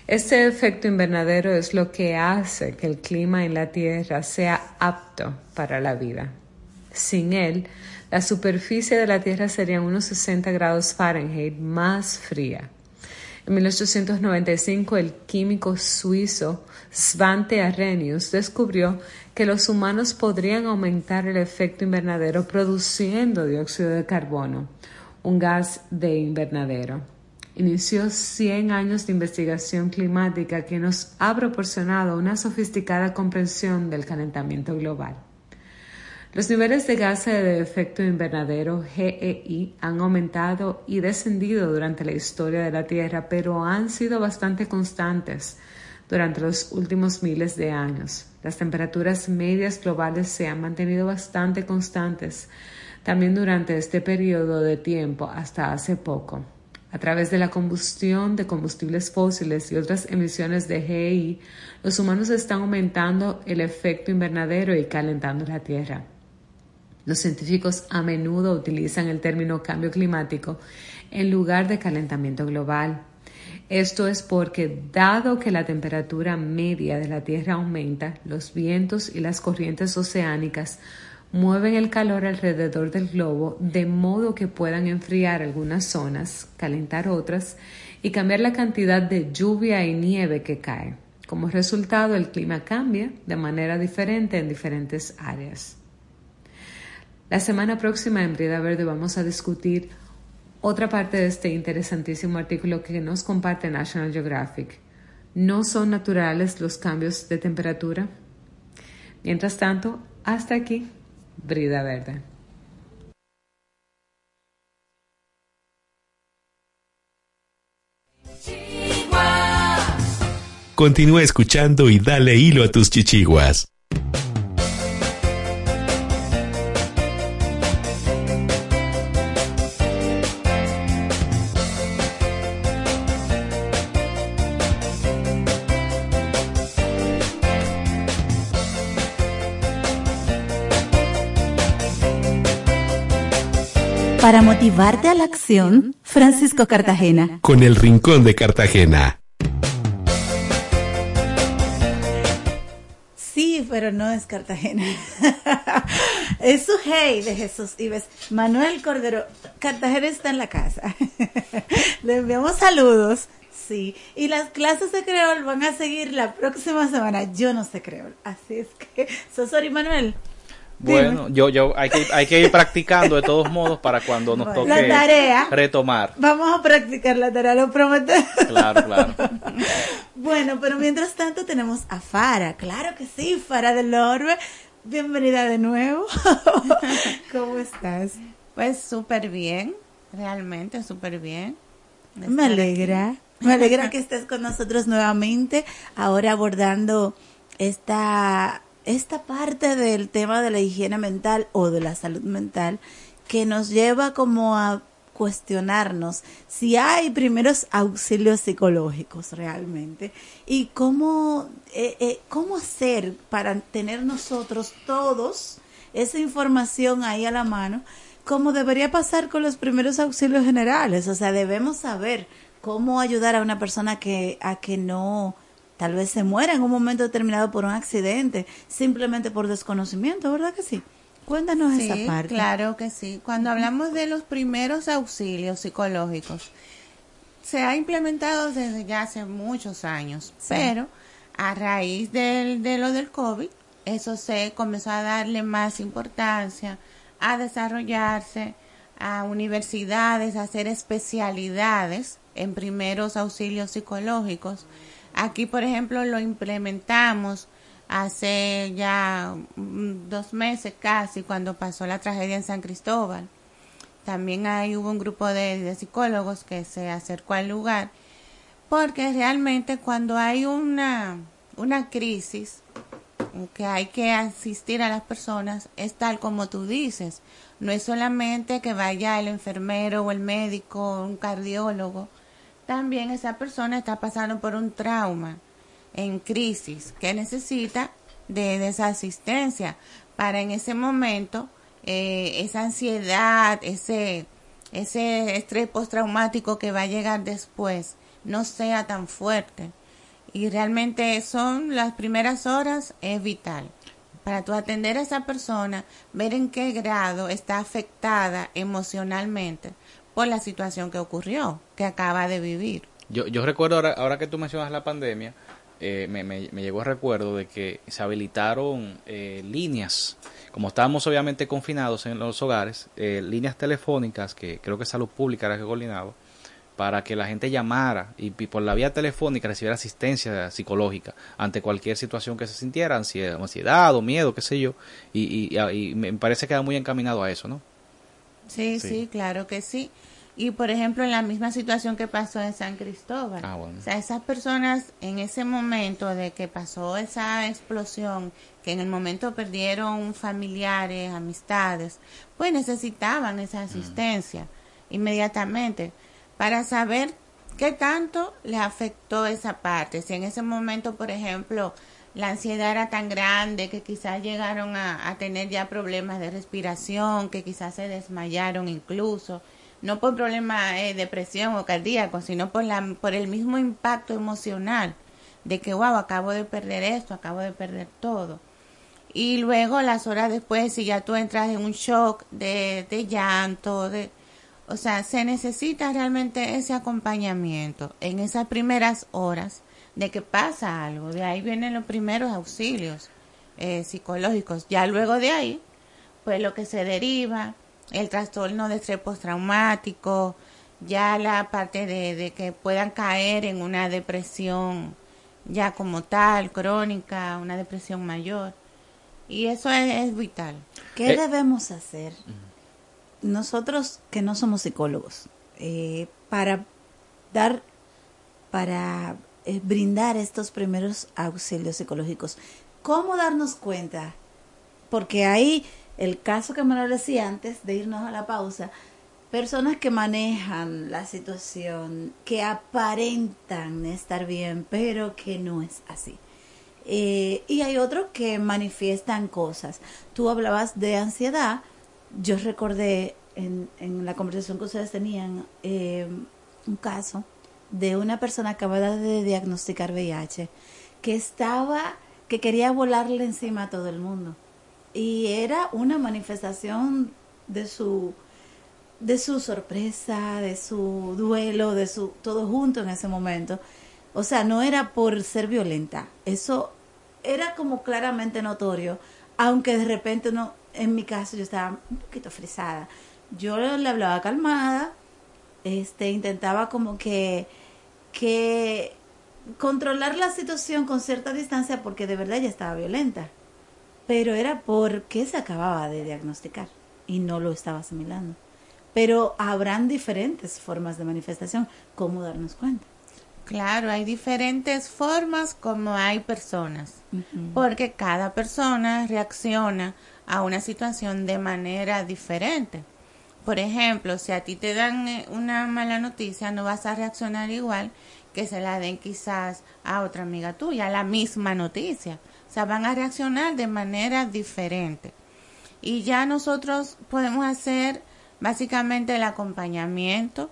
Este efecto invernadero es lo que hace que el clima en la Tierra sea apto para la vida. Sin él, la superficie de la Tierra sería unos 60 grados Fahrenheit más fría. En 1895, el químico suizo Svante Arrhenius descubrió que los humanos podrían aumentar el efecto invernadero produciendo dióxido de carbono, un gas de invernadero inició 100 años de investigación climática que nos ha proporcionado una sofisticada comprensión del calentamiento global. Los niveles de gases de efecto invernadero GEI han aumentado y descendido durante la historia de la Tierra, pero han sido bastante constantes durante los últimos miles de años. Las temperaturas medias globales se han mantenido bastante constantes también durante este periodo de tiempo hasta hace poco. A través de la combustión de combustibles fósiles y otras emisiones de GI, los humanos están aumentando el efecto invernadero y calentando la Tierra. Los científicos a menudo utilizan el término cambio climático en lugar de calentamiento global. Esto es porque, dado que la temperatura media de la Tierra aumenta, los vientos y las corrientes oceánicas mueven el calor alrededor del globo de modo que puedan enfriar algunas zonas, calentar otras y cambiar la cantidad de lluvia y nieve que cae. Como resultado, el clima cambia de manera diferente en diferentes áreas. La semana próxima en Brida Verde vamos a discutir otra parte de este interesantísimo artículo que nos comparte National Geographic. ¿No son naturales los cambios de temperatura? Mientras tanto, hasta aquí, Brida Verde. Continúa escuchando y dale hilo a tus chichiguas. Para motivarte a la acción, Francisco Cartagena. Con el Rincón de Cartagena. Sí, pero no es Cartagena. es su hey de Jesús Ives. Manuel Cordero, Cartagena está en la casa. Le enviamos saludos. Sí, y las clases de creol van a seguir la próxima semana. Yo no sé creol, así es que, Sosori Manuel, Bueno, yo, yo hay que, hay que ir practicando de todos modos para cuando nos toque La tarea. retomar. Vamos a practicar la tarea, lo prometemos. Claro, claro. Bueno, pero mientras tanto tenemos a Fara. Claro que sí, Fara del Orbe. Bienvenida de nuevo. ¿Cómo estás? Pues súper bien, realmente súper bien. Me alegra. aquí. Me alegra que estés con nosotros nuevamente, ahora abordando esta, esta parte del tema de la higiene mental o de la salud mental que nos lleva como a cuestionarnos si hay primeros auxilios psicológicos realmente y cómo, eh, eh, cómo hacer para tener nosotros todos esa información ahí a la mano, como debería pasar con los primeros auxilios generales. O sea, debemos saber cómo ayudar a una persona que, a que no tal vez se muera en un momento determinado por un accidente, simplemente por desconocimiento, ¿verdad que sí? Cuéntanos Sí, esa parte. claro que sí. Cuando hablamos de los primeros auxilios psicológicos, se ha implementado desde ya hace muchos años, Sí. pero a raíz del, de lo del COVID, eso se comenzó a darle más importancia, a desarrollarse, a universidades, a hacer especialidades en primeros auxilios psicológicos. Aquí, por ejemplo, lo implementamos hace ya mm, dos meses casi cuando pasó la tragedia en San Cristóbal. También ahí hubo un grupo de, de psicólogos que se acercó al lugar porque realmente cuando hay una, una crisis que hay que asistir a las personas es tal como tú dices. No es solamente que vaya el enfermero o el médico o un cardiólogo. También esa persona está pasando por un trauma en crisis que necesita de, de esa asistencia para en ese momento eh, esa ansiedad, ese, ese estrés postraumático que va a llegar después no sea tan fuerte. Y realmente son las primeras horas es vital para tú atender a esa persona, ver en qué grado está afectada emocionalmente por la situación que ocurrió, que acaba de vivir. Yo, yo recuerdo, ahora, ahora que tú mencionas la pandemia, eh, me, me, me llegó el recuerdo de que se habilitaron eh, líneas, como estábamos obviamente confinados en los hogares, eh, líneas telefónicas que creo que Salud Pública era que coordinaba, para que la gente llamara y, y por la vía telefónica recibiera asistencia psicológica ante cualquier situación que se sintiera, ansiedad, ansiedad o miedo, qué sé yo, y, y, y me parece que va muy encaminado a eso, ¿no? Sí, Sí. sí, claro que sí. Y por ejemplo, en la misma situación que pasó en San Cristóbal. Ah, bueno. O sea, esas personas en ese momento de que pasó esa explosión, que en el momento perdieron familiares, amistades, pues necesitaban esa asistencia inmediatamente para saber qué tanto le afectó esa parte. Si en ese momento, por ejemplo, la ansiedad era tan grande que quizás llegaron a, a tener ya problemas de respiración, que quizás se desmayaron incluso, no por problemas de depresión o cardíaco, sino por, la, por el mismo impacto emocional de que, wow, acabo de perder esto, acabo de perder todo. Y luego las horas después, si ya tú entras en un shock de, de llanto, de, O sea, se necesita realmente ese acompañamiento en esas primeras horas de que pasa algo. De ahí vienen los primeros auxilios eh, psicológicos. Ya luego de ahí, pues lo que se deriva, el trastorno de estrés postraumático, ya la parte de, de que puedan caer en una depresión ya como tal, crónica, una depresión mayor. Y eso es, es vital. ¿Qué Eh, debemos hacer nosotros que no somos psicólogos eh, para dar, para eh, brindar estos primeros auxilios psicológicos? ¿Cómo darnos cuenta? Porque hay el caso que me lo decía antes de irnos a la pausa, personas que manejan la situación, que aparentan estar bien, pero que no es así. Eh, y hay otros que manifiestan cosas. Tú hablabas de ansiedad. Yo recordé en, en la conversación que ustedes tenían eh, un caso de una persona acabada de diagnosticar VIH que estaba, que quería volarle encima a todo el mundo. Y era una manifestación de su de su sorpresa, de su duelo, de su todo junto en ese momento. O sea, no era por ser violenta. Eso era como claramente notorio, aunque de repente no, en mi caso yo estaba un poquito frisada. Yo le hablaba calmada, este, intentaba como que, que controlar la situación con cierta distancia porque de verdad ella estaba violenta. Pero era porque se acababa de diagnosticar y no lo estaba asimilando. Pero habrán diferentes formas de manifestación. ¿Cómo darnos cuenta? Claro, hay diferentes formas como hay personas, porque cada persona reacciona a una situación de manera diferente. Por ejemplo, si a ti te dan eh, una mala noticia, no vas a reaccionar igual que se la den quizás a otra amiga tuya, la misma noticia. O sea, van a reaccionar de manera diferente. Y ya nosotros podemos hacer básicamente el acompañamiento.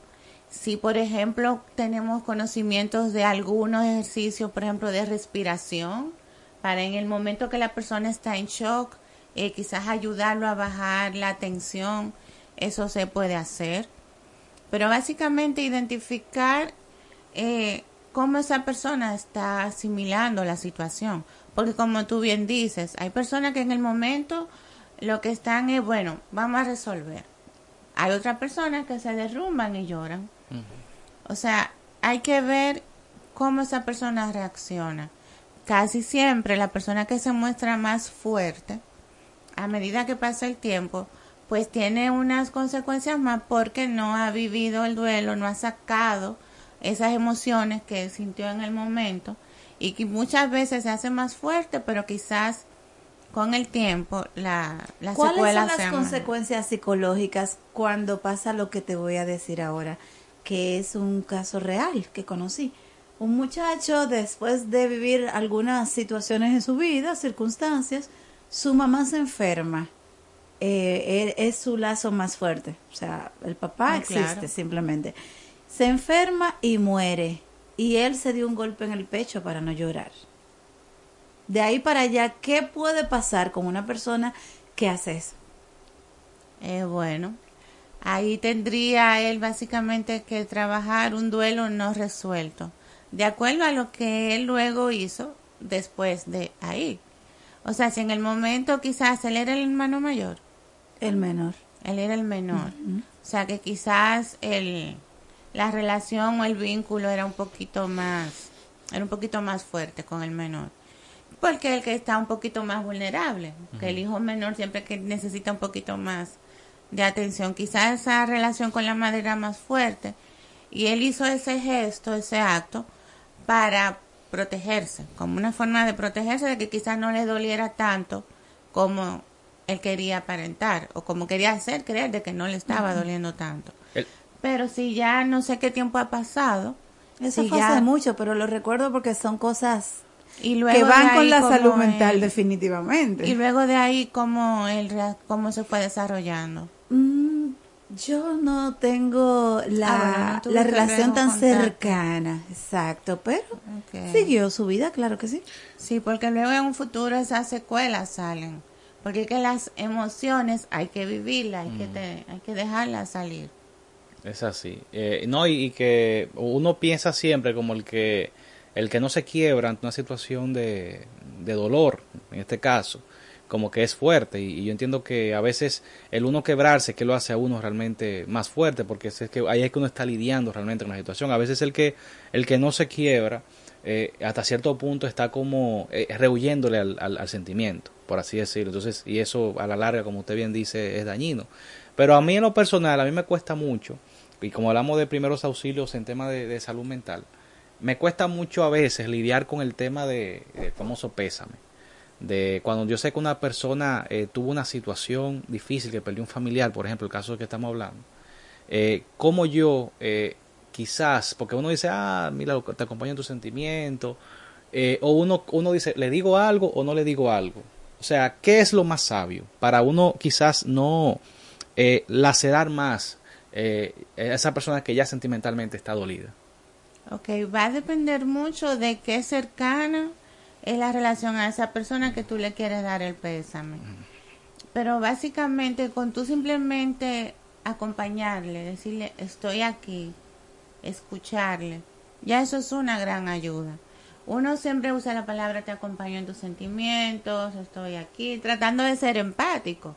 Si, por ejemplo, tenemos conocimientos de algunos ejercicios, por ejemplo, de respiración, para en el momento que la persona está en shock, eh, quizás ayudarlo a bajar la tensión, eso se puede hacer. Pero básicamente identificar eh, cómo esa persona está asimilando la situación. Porque como tú bien dices, hay personas que en el momento lo que están es, bueno, vamos a resolver. Hay otras personas que se derrumban y lloran. O sea, hay que ver cómo esa persona reacciona. Casi siempre la persona que se muestra más fuerte, a medida que pasa el tiempo, pues tiene unas consecuencias más porque no ha vivido el duelo, no ha sacado esas emociones que sintió en el momento y que muchas veces se hace más fuerte, pero quizás con el tiempo la, la ¿Cuáles son las consecuencias psicológicas cuando pasa lo que te voy a decir ahora? Que es un caso real que conocí. Un muchacho, después de vivir algunas situaciones en su vida, circunstancias, su mamá se enferma. Eh, e- es su lazo más fuerte. O sea, el papá Ah, existe claro. simplemente. Se enferma y muere. Y él se dio un golpe en el pecho para no llorar. De ahí para allá, ¿qué puede pasar con una persona que hace eso? Eh, bueno, ahí tendría él básicamente que trabajar un duelo no resuelto, de acuerdo a lo que él luego hizo después de ahí. O sea, si en el momento quizás él era el hermano mayor. El menor. Él era el menor. O sea, que quizás el, la relación o el vínculo era un poquito más, era un poquito más fuerte con el menor. Porque el que está un poquito más vulnerable, que el hijo menor siempre que necesita un poquito más de atención. Quizás esa relación con la madre era más fuerte y él hizo ese gesto, ese acto para protegerse, como una forma de protegerse de que quizás no le doliera tanto como él quería aparentar o como quería hacer creer de que no le estaba doliendo tanto. El- Pero si ya no sé qué tiempo ha pasado, Eso si fue ya- hace mucho, pero lo recuerdo porque son cosas y luego que van con la salud mental definitivamente. Y luego de ahí cómo rea- cómo se fue desarrollando. Mm, yo no tengo la, Ah, bueno, no tuviste la relación tan contacto. cercana, exacto, pero siguió su vida, claro que sí. Sí, porque luego en un futuro esas secuelas salen. Porque es que las emociones hay que vivirlas, hay, que te- hay que dejarlas salir. Es así. Eh, no, y, que uno piensa siempre como el que el que no se quiebra ante una situación de, de dolor, en este caso, como que es fuerte. Y, y yo entiendo que a veces el uno quebrarse que lo hace a uno realmente más fuerte, porque es que ahí es que uno está lidiando realmente con la situación. A veces el que, el que no se quiebra, eh, hasta cierto punto está como eh, rehuyéndole al, al, al sentimiento, por así decirlo. Entonces, y eso a la larga, como usted bien dice, es dañino. Pero a mí en lo personal, a mí me cuesta mucho, y como hablamos de primeros auxilios en tema de, salud mental, me cuesta mucho a veces lidiar con el tema de, de famoso pésame. De cuando yo sé que una persona eh, tuvo una situación difícil, que perdió un familiar, por ejemplo, el caso que estamos hablando, eh, como yo, eh, quizás, porque uno dice, ah, mira, te acompaña en tu sentimiento, eh, o uno, uno dice, ¿le digo algo o no le digo algo? O sea, ¿qué es lo más sabio? Para uno quizás no lacerar más eh, esa persona que ya sentimentalmente está dolida. Ok, va a depender mucho de qué cercana es la relación a esa persona que tú le quieres dar el pésame. Pero básicamente con tú simplemente acompañarle, decirle estoy aquí, escucharle, ya eso es una gran ayuda. Uno siempre usa la palabra te acompaño en tus sentimientos, estoy aquí, tratando de ser empático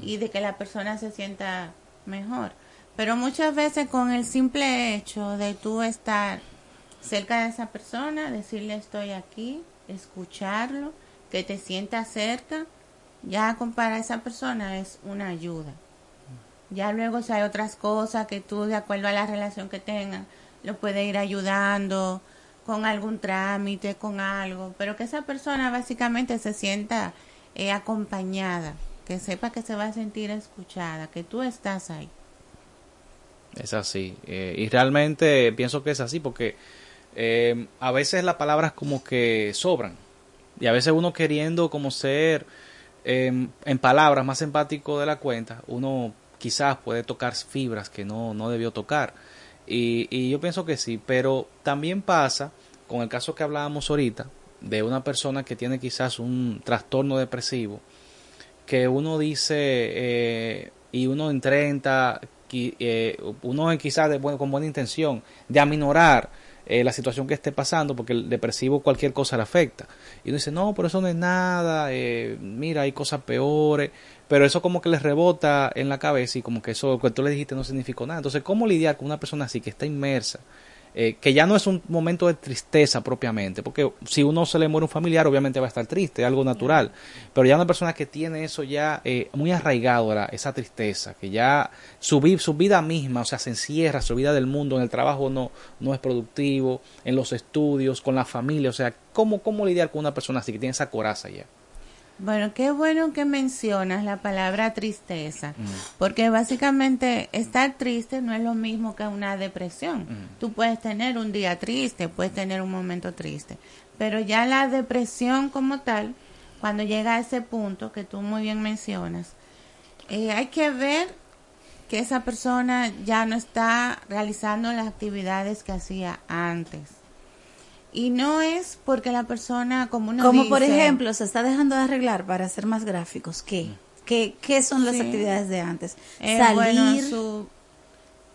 y de que la persona se sienta mejor. Pero muchas veces con el simple hecho de tú estar cerca de esa persona, decirle estoy aquí, escucharlo, que te sienta cerca, ya para esa persona es una ayuda. Ya luego si hay otras cosas que tú, de acuerdo a la relación que tengan, lo puede ir ayudando con algún trámite, con algo, pero que esa persona básicamente se sienta eh, acompañada, que sepa que se va a sentir escuchada, que tú estás ahí. Es así. Eh, y realmente pienso que es así porque eh, a veces las palabras como que sobran. Y a veces uno queriendo como ser eh, en palabras más empático de la cuenta, uno quizás puede tocar fibras que no, no debió tocar. Y, y yo pienso que sí, pero también pasa con el caso que hablábamos ahorita de una persona que tiene quizás un trastorno depresivo, que uno dice eh, y uno intenta, eh, uno quizás de, con buena intención, de aminorar eh, la situación que esté pasando, porque el depresivo cualquier cosa le afecta. Y uno dice, no, pero eso no es nada, eh, mira, hay cosas peores, pero eso como que les rebota en la cabeza y como que eso que tú le dijiste no significó nada. Entonces, ¿cómo lidiar con una persona así que está inmersa? Eh, que ya no es un momento de tristeza propiamente, porque si uno se le muere un familiar, obviamente va a estar triste, es algo natural, pero ya una persona que tiene eso ya eh, muy arraigado, esa tristeza, que ya su, su vida misma, o sea, se encierra, su vida del mundo, en el trabajo no, no es productivo, en los estudios, con la familia, o sea, ¿cómo, cómo lidiar con una persona así que tiene esa coraza ya? Bueno, qué bueno que mencionas la palabra tristeza, porque básicamente estar triste no es lo mismo que una depresión. Tú puedes tener un día triste, puedes tener un momento triste, pero ya la depresión como tal, cuando llega a ese punto que tú muy bien mencionas, eh, hay que ver que esa persona ya no está realizando las actividades que hacía antes. Y no es porque la persona, como uno Como dice, por ejemplo, se está dejando de arreglar para ser más gráficos. ¿Qué? ¿Qué, qué son las Sí. actividades de antes? Eh, Salir. bueno, su,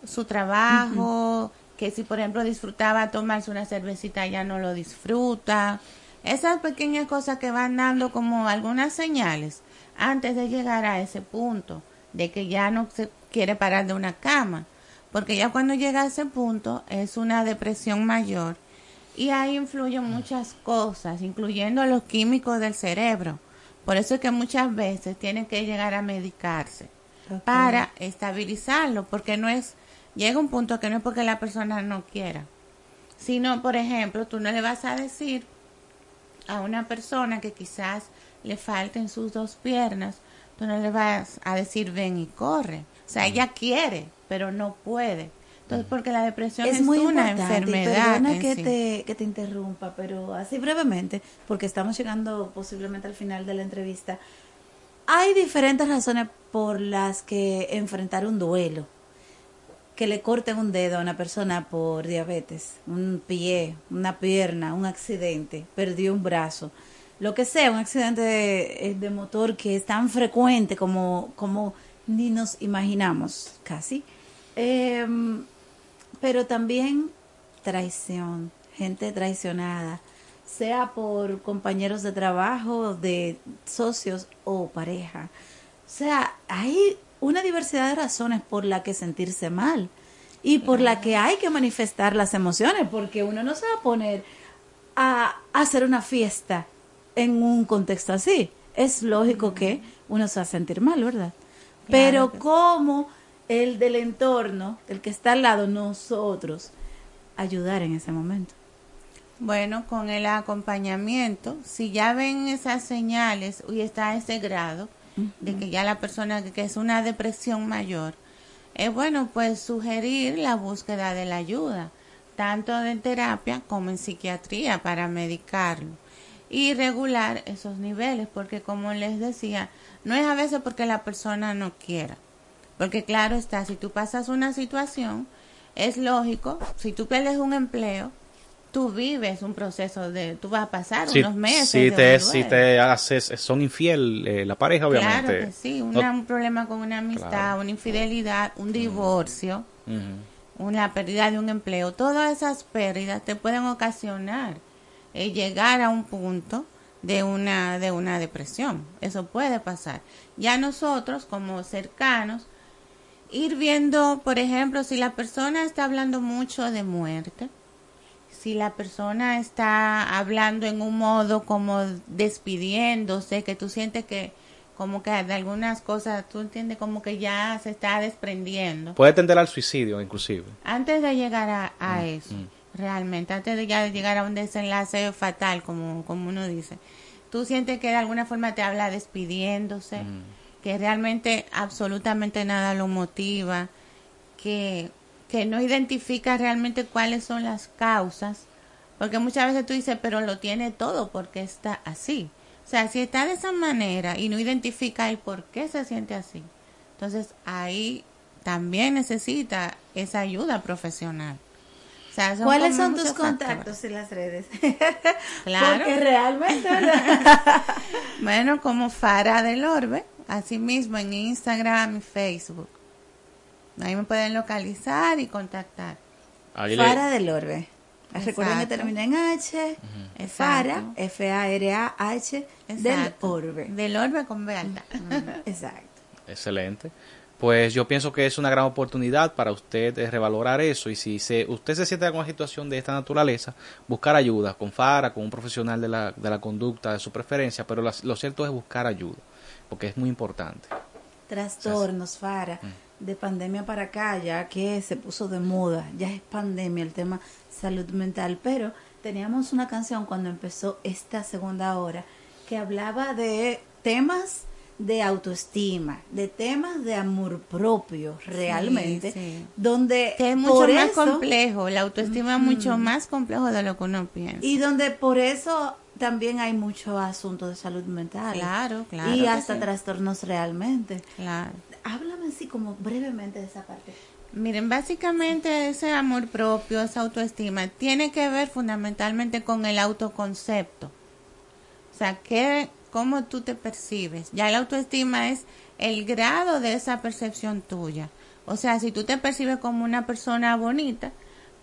su trabajo, que si por ejemplo disfrutaba tomarse una cervecita ya no lo disfruta. Esas pequeñas cosas que van dando como algunas señales antes de llegar a ese punto de que ya no se quiere parar de una cama. Porque ya cuando llega a ese punto es una depresión mayor y ahí influyen muchas cosas, incluyendo los químicos del cerebro. Por eso es que muchas veces tienen que llegar a medicarse para estabilizarlo, porque no es, llega un punto que no es porque la persona no quiera, sino, por ejemplo, tú no le vas a decir a una persona que quizás le falten sus dos piernas, tú no le vas a decir ven y corre. O sea, ella quiere, pero no puede. Entonces, porque la depresión es, es muy una y enfermedad. perdona que sí. te que te interrumpa, pero así brevemente, porque estamos llegando posiblemente al final de la entrevista. Hay diferentes razones por las que enfrentar un duelo. Que le corten un dedo a una persona por diabetes, un pie, una pierna, un accidente, perdió un brazo, lo que sea, un accidente de, de motor que es tan frecuente como, como ni nos imaginamos, casi Em, pero también traición, gente traicionada, sea por compañeros de trabajo, de socios o pareja. O sea, hay una diversidad de razones por la que sentirse mal y por la que hay que manifestar las emociones, porque uno no se va a poner a, hacer una fiesta en un contexto así. Es lógico que uno se va a sentir mal, ¿verdad? Pero como el del entorno, el que está al lado, nosotros, ayudar en ese momento. Bueno, con el acompañamiento, si ya ven esas señales y está a ese grado de que ya la persona que es una depresión mayor, es bueno pues sugerir la búsqueda de la ayuda, tanto en terapia como en psiquiatría para medicarlo y regular esos niveles, porque como les decía, no es a veces porque la persona no quiera, porque claro está, si tú pasas una situación, es lógico, si tú pierdes un empleo, tú vives un proceso de, tú vas a pasar unos meses. Si te, si te haces, son infiel eh, la pareja, obviamente. Claro que sí, un problema con una amistad, una infidelidad, un divorcio, una pérdida de un empleo, todas esas pérdidas te pueden ocasionar eh, llegar a un punto de una, de una depresión. Eso puede pasar. Ya nosotros, como cercanos, ir viendo, por ejemplo, si la persona está hablando mucho de muerte, si la persona está hablando en un modo como despidiéndose, que tú sientes que como que de algunas cosas, tú entiendes como que ya se está desprendiendo. Puede tender al suicidio, inclusive. Antes de llegar a, a mm, eso, mm. realmente, antes de ya llegar a un desenlace fatal, como, como uno dice, tú sientes que de alguna forma te habla despidiéndose, mm. Que realmente absolutamente nada lo motiva, que que no identifica realmente cuáles son las causas, porque muchas veces tú dices, pero lo tiene todo porque está así. O sea, si está de esa manera y no identifica el por qué se siente así, entonces ahí también necesita esa ayuda profesional. ¿Cuáles son tus contactos en las redes? Claro. Porque realmente. bueno, como Fara del Orbe, así mismo en Instagram y Facebook. Ahí me pueden localizar y contactar. Fara del Orbe. Recuerden que termina en H. Fara, F-A-R-A-H, del Orbe. Del Orbe con B alta. Exacto. Excelente. Pues yo pienso que es una gran oportunidad para usted revalorar eso y si se, usted se siente en una situación de esta naturaleza, buscar ayuda con FARA, con un profesional de la, de la conducta de su preferencia, pero lo cierto es buscar ayuda, porque es muy importante. Trastornos, FARA. Mm de pandemia para acá, ya que se puso de moda, ya es pandemia el tema salud mental, pero teníamos una canción cuando empezó esta segunda hora que hablaba de temas de autoestima, de temas de amor propio, realmente, donde es mucho más complejo, la autoestima es mucho más complejo de lo que uno piensa. Y donde por eso también hay mucho asunto de salud mental. Claro, claro. Y hasta trastornos realmente. Claro háblame así como brevemente de esa parte. Miren, básicamente ese amor propio, esa autoestima, tiene que ver fundamentalmente con el autoconcepto. O sea, que, cómo tú te percibes. Ya la autoestima es el grado de esa percepción tuya. O sea, si tú te percibes como una persona bonita,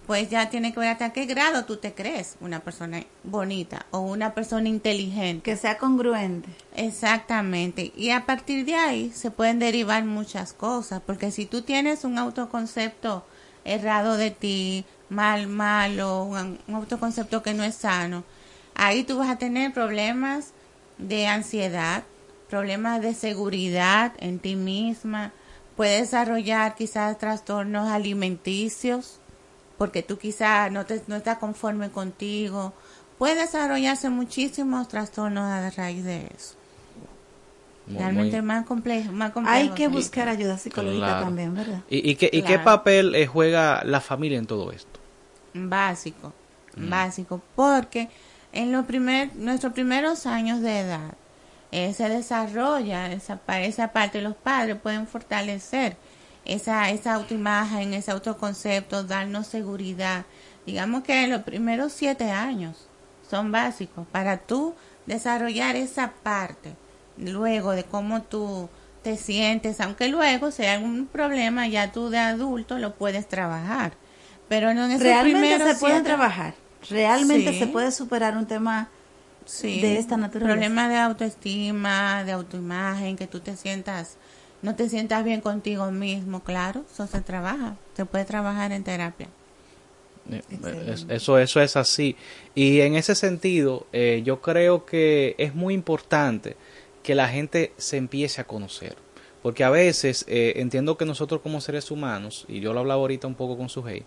pues ya tiene que ver hasta qué grado tú te crees una persona bonita o una persona inteligente. Que sea congruente. Exactamente. Y a partir de ahí se pueden derivar muchas cosas, porque si tú tienes un autoconcepto errado de ti, mal, malo, un, autoconcepto que no es sano, ahí tú vas a tener problemas de ansiedad, problemas de seguridad en ti misma, puedes desarrollar quizás trastornos alimenticios porque tú quizás no, te, no estás conforme contigo. Puede desarrollarse muchísimos trastornos a raíz de eso. Realmente más complejo, más complejo. Hay que buscar ayuda psicológica también, ¿verdad? ¿Y, qué, ¿y qué papel eh, juega la familia en todo esto? Básico, mm. básico, porque en los primer, nuestros primeros años de edad eh, se desarrolla esa, esa parte, los padres pueden fortalecer esa, esa autoimagen, ese autoconcepto, darnos seguridad. Digamos que los primeros siete años son básicos para tú desarrollar esa parte luego de cómo tú te sientes, aunque luego sea algún problema, ya tú de adulto lo puedes trabajar. Pero no en Realmente se siete- trabajar. Realmente Sí. se puede superar un tema Sí, de esta naturaleza. Problemas de autoestima, de autoimagen, que tú te sientas, no te sientas bien contigo mismo, claro, eso se trabaja, se puede trabajar en terapia. Eh, es- Eso, eso es así. Y en ese sentido, eh, yo creo que es muy importante que la gente se empiece a conocer. Porque a veces eh, entiendo que nosotros como seres humanos, y yo lo hablaba ahorita un poco con Sujei,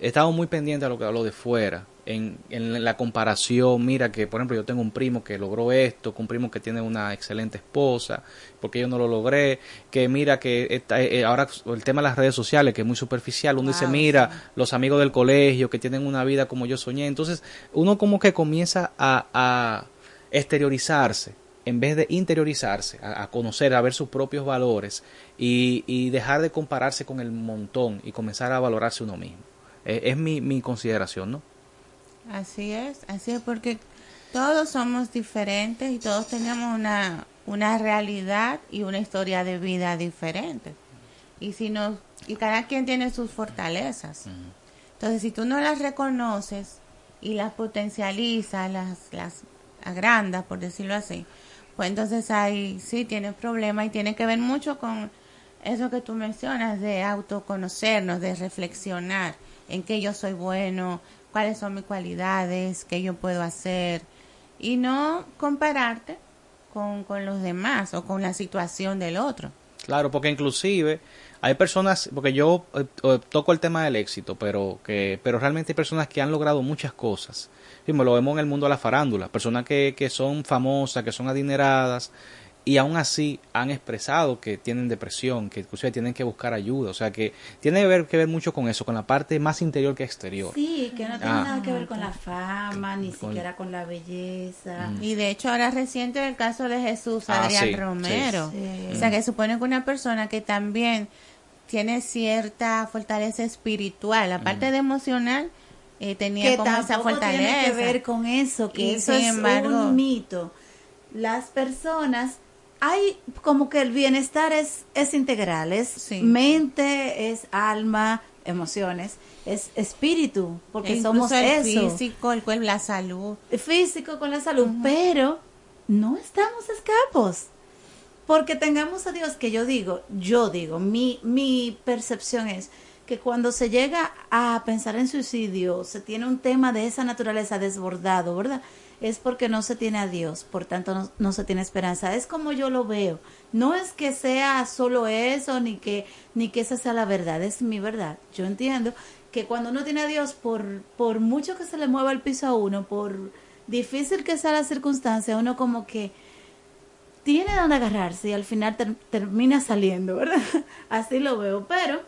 estamos muy pendientes a lo que hablo de fuera, en, en la comparación, mira que por ejemplo yo tengo un primo que logró esto, que un primo que tiene una excelente esposa, porque yo no lo logré, que mira que está- eh, ahora el tema de las redes sociales, que es muy superficial, uno dice, mira, los amigos del colegio que tienen una vida como yo soñé, entonces uno como que comienza a, a exteriorizarse en vez de interiorizarse, a, a conocer, a ver sus propios valores y, y dejar de compararse con el montón y comenzar a valorarse uno mismo. Eh, es mi, mi consideración, ¿no? Así es, así es, porque todos somos diferentes y todos tenemos una, una realidad y una historia de vida diferente. Y si no, y cada quien tiene sus fortalezas. Entonces, si tú no las reconoces y las potencializas, las, las agrandas, por decirlo así, pues entonces ahí sí tienes problemas y tiene que ver mucho con eso que tú mencionas de autoconocernos, de reflexionar en qué yo soy bueno, cuáles son mis cualidades, qué yo puedo hacer y no compararte con, con los demás o con la situación del otro. Claro, porque inclusive hay personas, porque yo eh, eh, toco el tema del éxito, pero que pero realmente hay personas que han logrado muchas cosas. Sí, lo vemos en el mundo de la farándula, personas que, que son famosas, que son adineradas y aún así han expresado que tienen depresión, que inclusive tienen que buscar ayuda, o sea que tiene que ver, que ver mucho con eso, con la parte más interior que exterior. Sí, que no tiene Ah. nada que ver con la fama, ni Con- siquiera con la belleza. Y de hecho ahora reciente el caso de Jesús Ah, Adrián sí, Romero. sí. Sí. O sea que supone que una persona que también tiene cierta fortaleza espiritual, aparte de emocional, eh, tenía que como esa fortaleza. tiene que ver con eso, que Y eso sin es embargo- un mito. Las personas, hay como que el bienestar es, es integral, es mente, es alma, emociones, es espíritu, porque E somos el eso. físico, el cuerpo, la salud. Físico con la salud, pero no estamos escapos. Porque tengamos a Dios, que yo digo, yo digo, mi, mi percepción es que cuando se llega a pensar en suicidio, se tiene un tema de esa naturaleza desbordado, ¿verdad? Es porque no se tiene a Dios, por tanto no, no se tiene esperanza. Es como yo lo veo. No es que sea solo eso, ni que, ni que esa sea la verdad, es mi verdad. Yo entiendo que cuando uno tiene a Dios, por, por mucho que se le mueva el piso a uno, por difícil que sea la circunstancia, uno como que tiene donde agarrarse y al final ter- termina saliendo, ¿verdad? Así lo veo, pero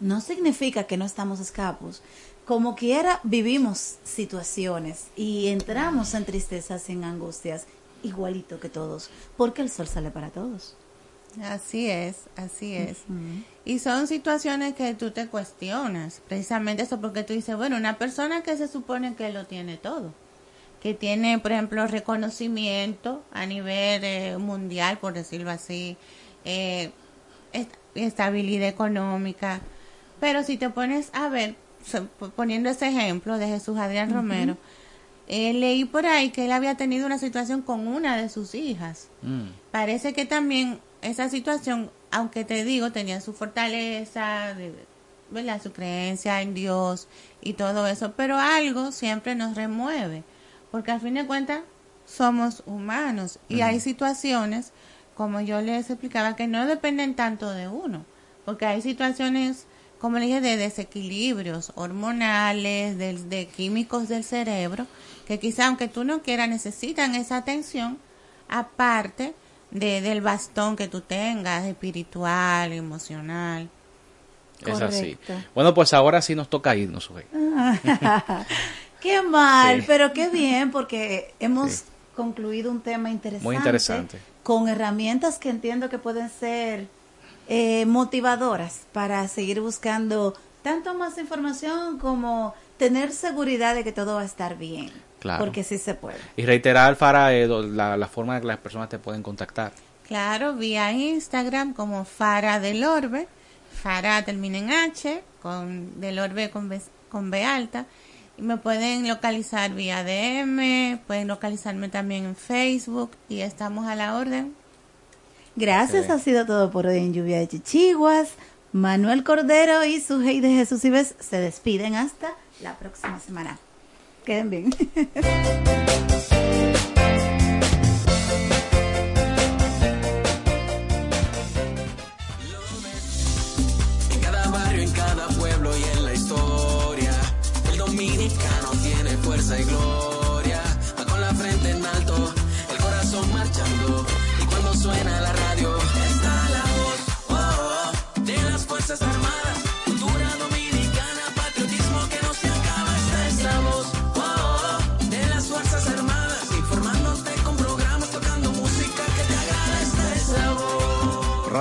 no significa que no estamos escapos. Como quiera, vivimos situaciones y entramos en tristezas, en angustias, igualito que todos, porque el sol sale para todos. Así es, así es. Y son situaciones que tú te cuestionas, precisamente eso porque tú dices, bueno, una persona que se supone que lo tiene todo, que tiene, por ejemplo, reconocimiento a nivel eh, mundial, por decirlo así, eh, est- estabilidad económica, pero si te pones a ver, poniendo ese ejemplo de Jesús Adrián. Romero, eh, leí por ahí que él había tenido una situación con una de sus hijas. Parece que también esa situación, aunque te digo, tenía su fortaleza, ¿verdad? su creencia en Dios y todo eso, pero algo siempre nos remueve, porque al fin de cuentas somos humanos y Ujú. hay situaciones, como yo les explicaba, que no dependen tanto de uno, porque hay situaciones, como le dije, de desequilibrios hormonales, de, de químicos del cerebro, que quizá aunque tú no quieras necesitan esa atención, aparte de, del bastón que tú tengas, espiritual, emocional. Es así. Correcto. Bueno, pues ahora sí nos toca irnos, Sujei. qué mal, Sí. pero qué bien, porque hemos concluido un tema interesante. Muy interesante. Con herramientas que entiendo que pueden ser eh, motivadoras para seguir buscando tanto más información como tener seguridad de que todo va a estar bien. Claro. Porque sí se puede. Y reiterar, Fara, eh, la, la forma en que las personas te pueden contactar. Claro, vía Instagram como Fara del Orbe. Fara termina en H, con del Orbe con B, con B alta. Y me pueden localizar vía DM, pueden localizarme también en Facebook y estamos a la orden. Gracias, ha sido todo por hoy en Lluvia de Chichiguas. Manuel Cordero y su de Jesús Ives se despiden hasta la próxima semana. Queden bien. En cada barrio, en cada pueblo y en la historia, el dominicano tiene fuerza y gloria.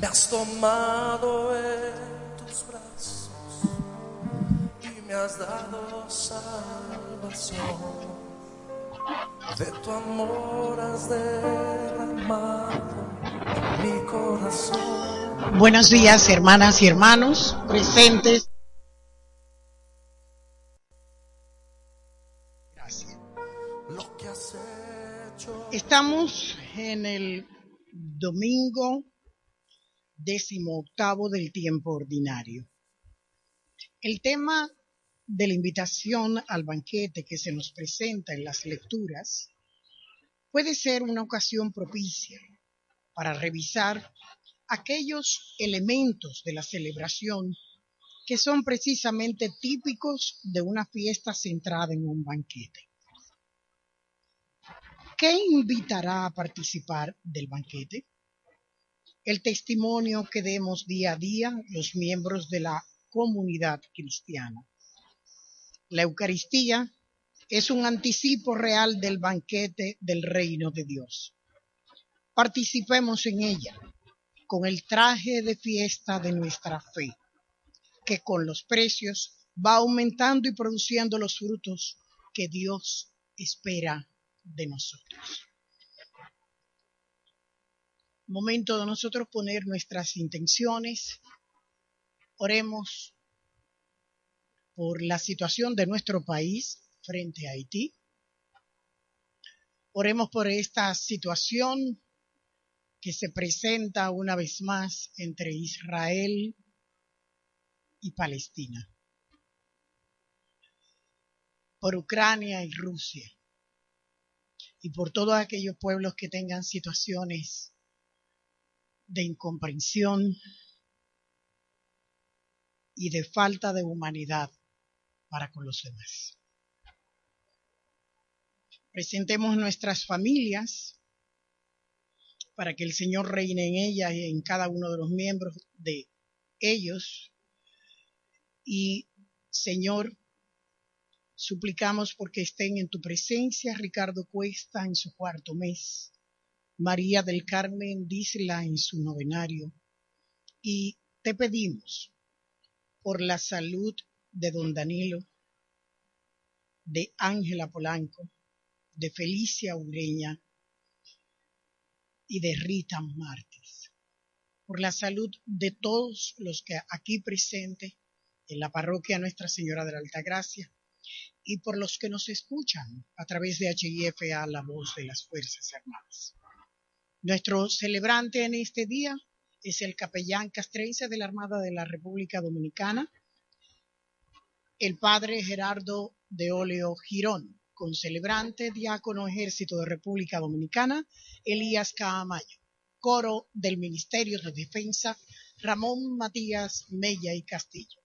Me has tomado en tus brazos y me has dado salvación. De tu amor has derramado mi corazón. Buenos días, hermanas y hermanos presentes. Gracias. Lo que has hecho. Estamos en el domingo décimo octavo del tiempo ordinario. El tema de la invitación al banquete que se nos presenta en las lecturas puede ser una ocasión propicia para revisar aquellos elementos de la celebración que son precisamente típicos de una fiesta centrada en un banquete. ¿Qué invitará a participar del banquete? El testimonio que demos día a día los miembros de la comunidad cristiana. La Eucaristía es un anticipo real del banquete del reino de Dios. Participemos en ella con el traje de fiesta de nuestra fe, que con los precios va aumentando y produciendo los frutos que Dios espera de nosotros momento de nosotros poner nuestras intenciones. Oremos por la situación de nuestro país frente a Haití. Oremos por esta situación que se presenta una vez más entre Israel y Palestina, por Ucrania y Rusia, y por todos aquellos pueblos que tengan situaciones de incomprensión y de falta de humanidad para con los demás. Presentemos nuestras familias para que el Señor reine en ellas y en cada uno de los miembros de ellos. Y Señor, suplicamos porque estén en tu presencia Ricardo Cuesta en su cuarto mes María del Carmen dísela en su novenario. Y te pedimos por la salud de don Danilo, de Ángela Polanco, de Felicia Ureña y de Rita Márquez, por la salud de todos los que aquí presentes en la parroquia Nuestra Señora de la Alta Gracia y por los que nos escuchan a través de HIFA, la voz de las Fuerzas Armadas. Nuestro celebrante en este día es el capellán castrense de la Armada de la República Dominicana, el padre Gerardo de Oleo Girón, con celebrante diácono ejército de República Dominicana, Elías Caamayo, coro del Ministerio de Defensa, Ramón Matías Mella y Castillo.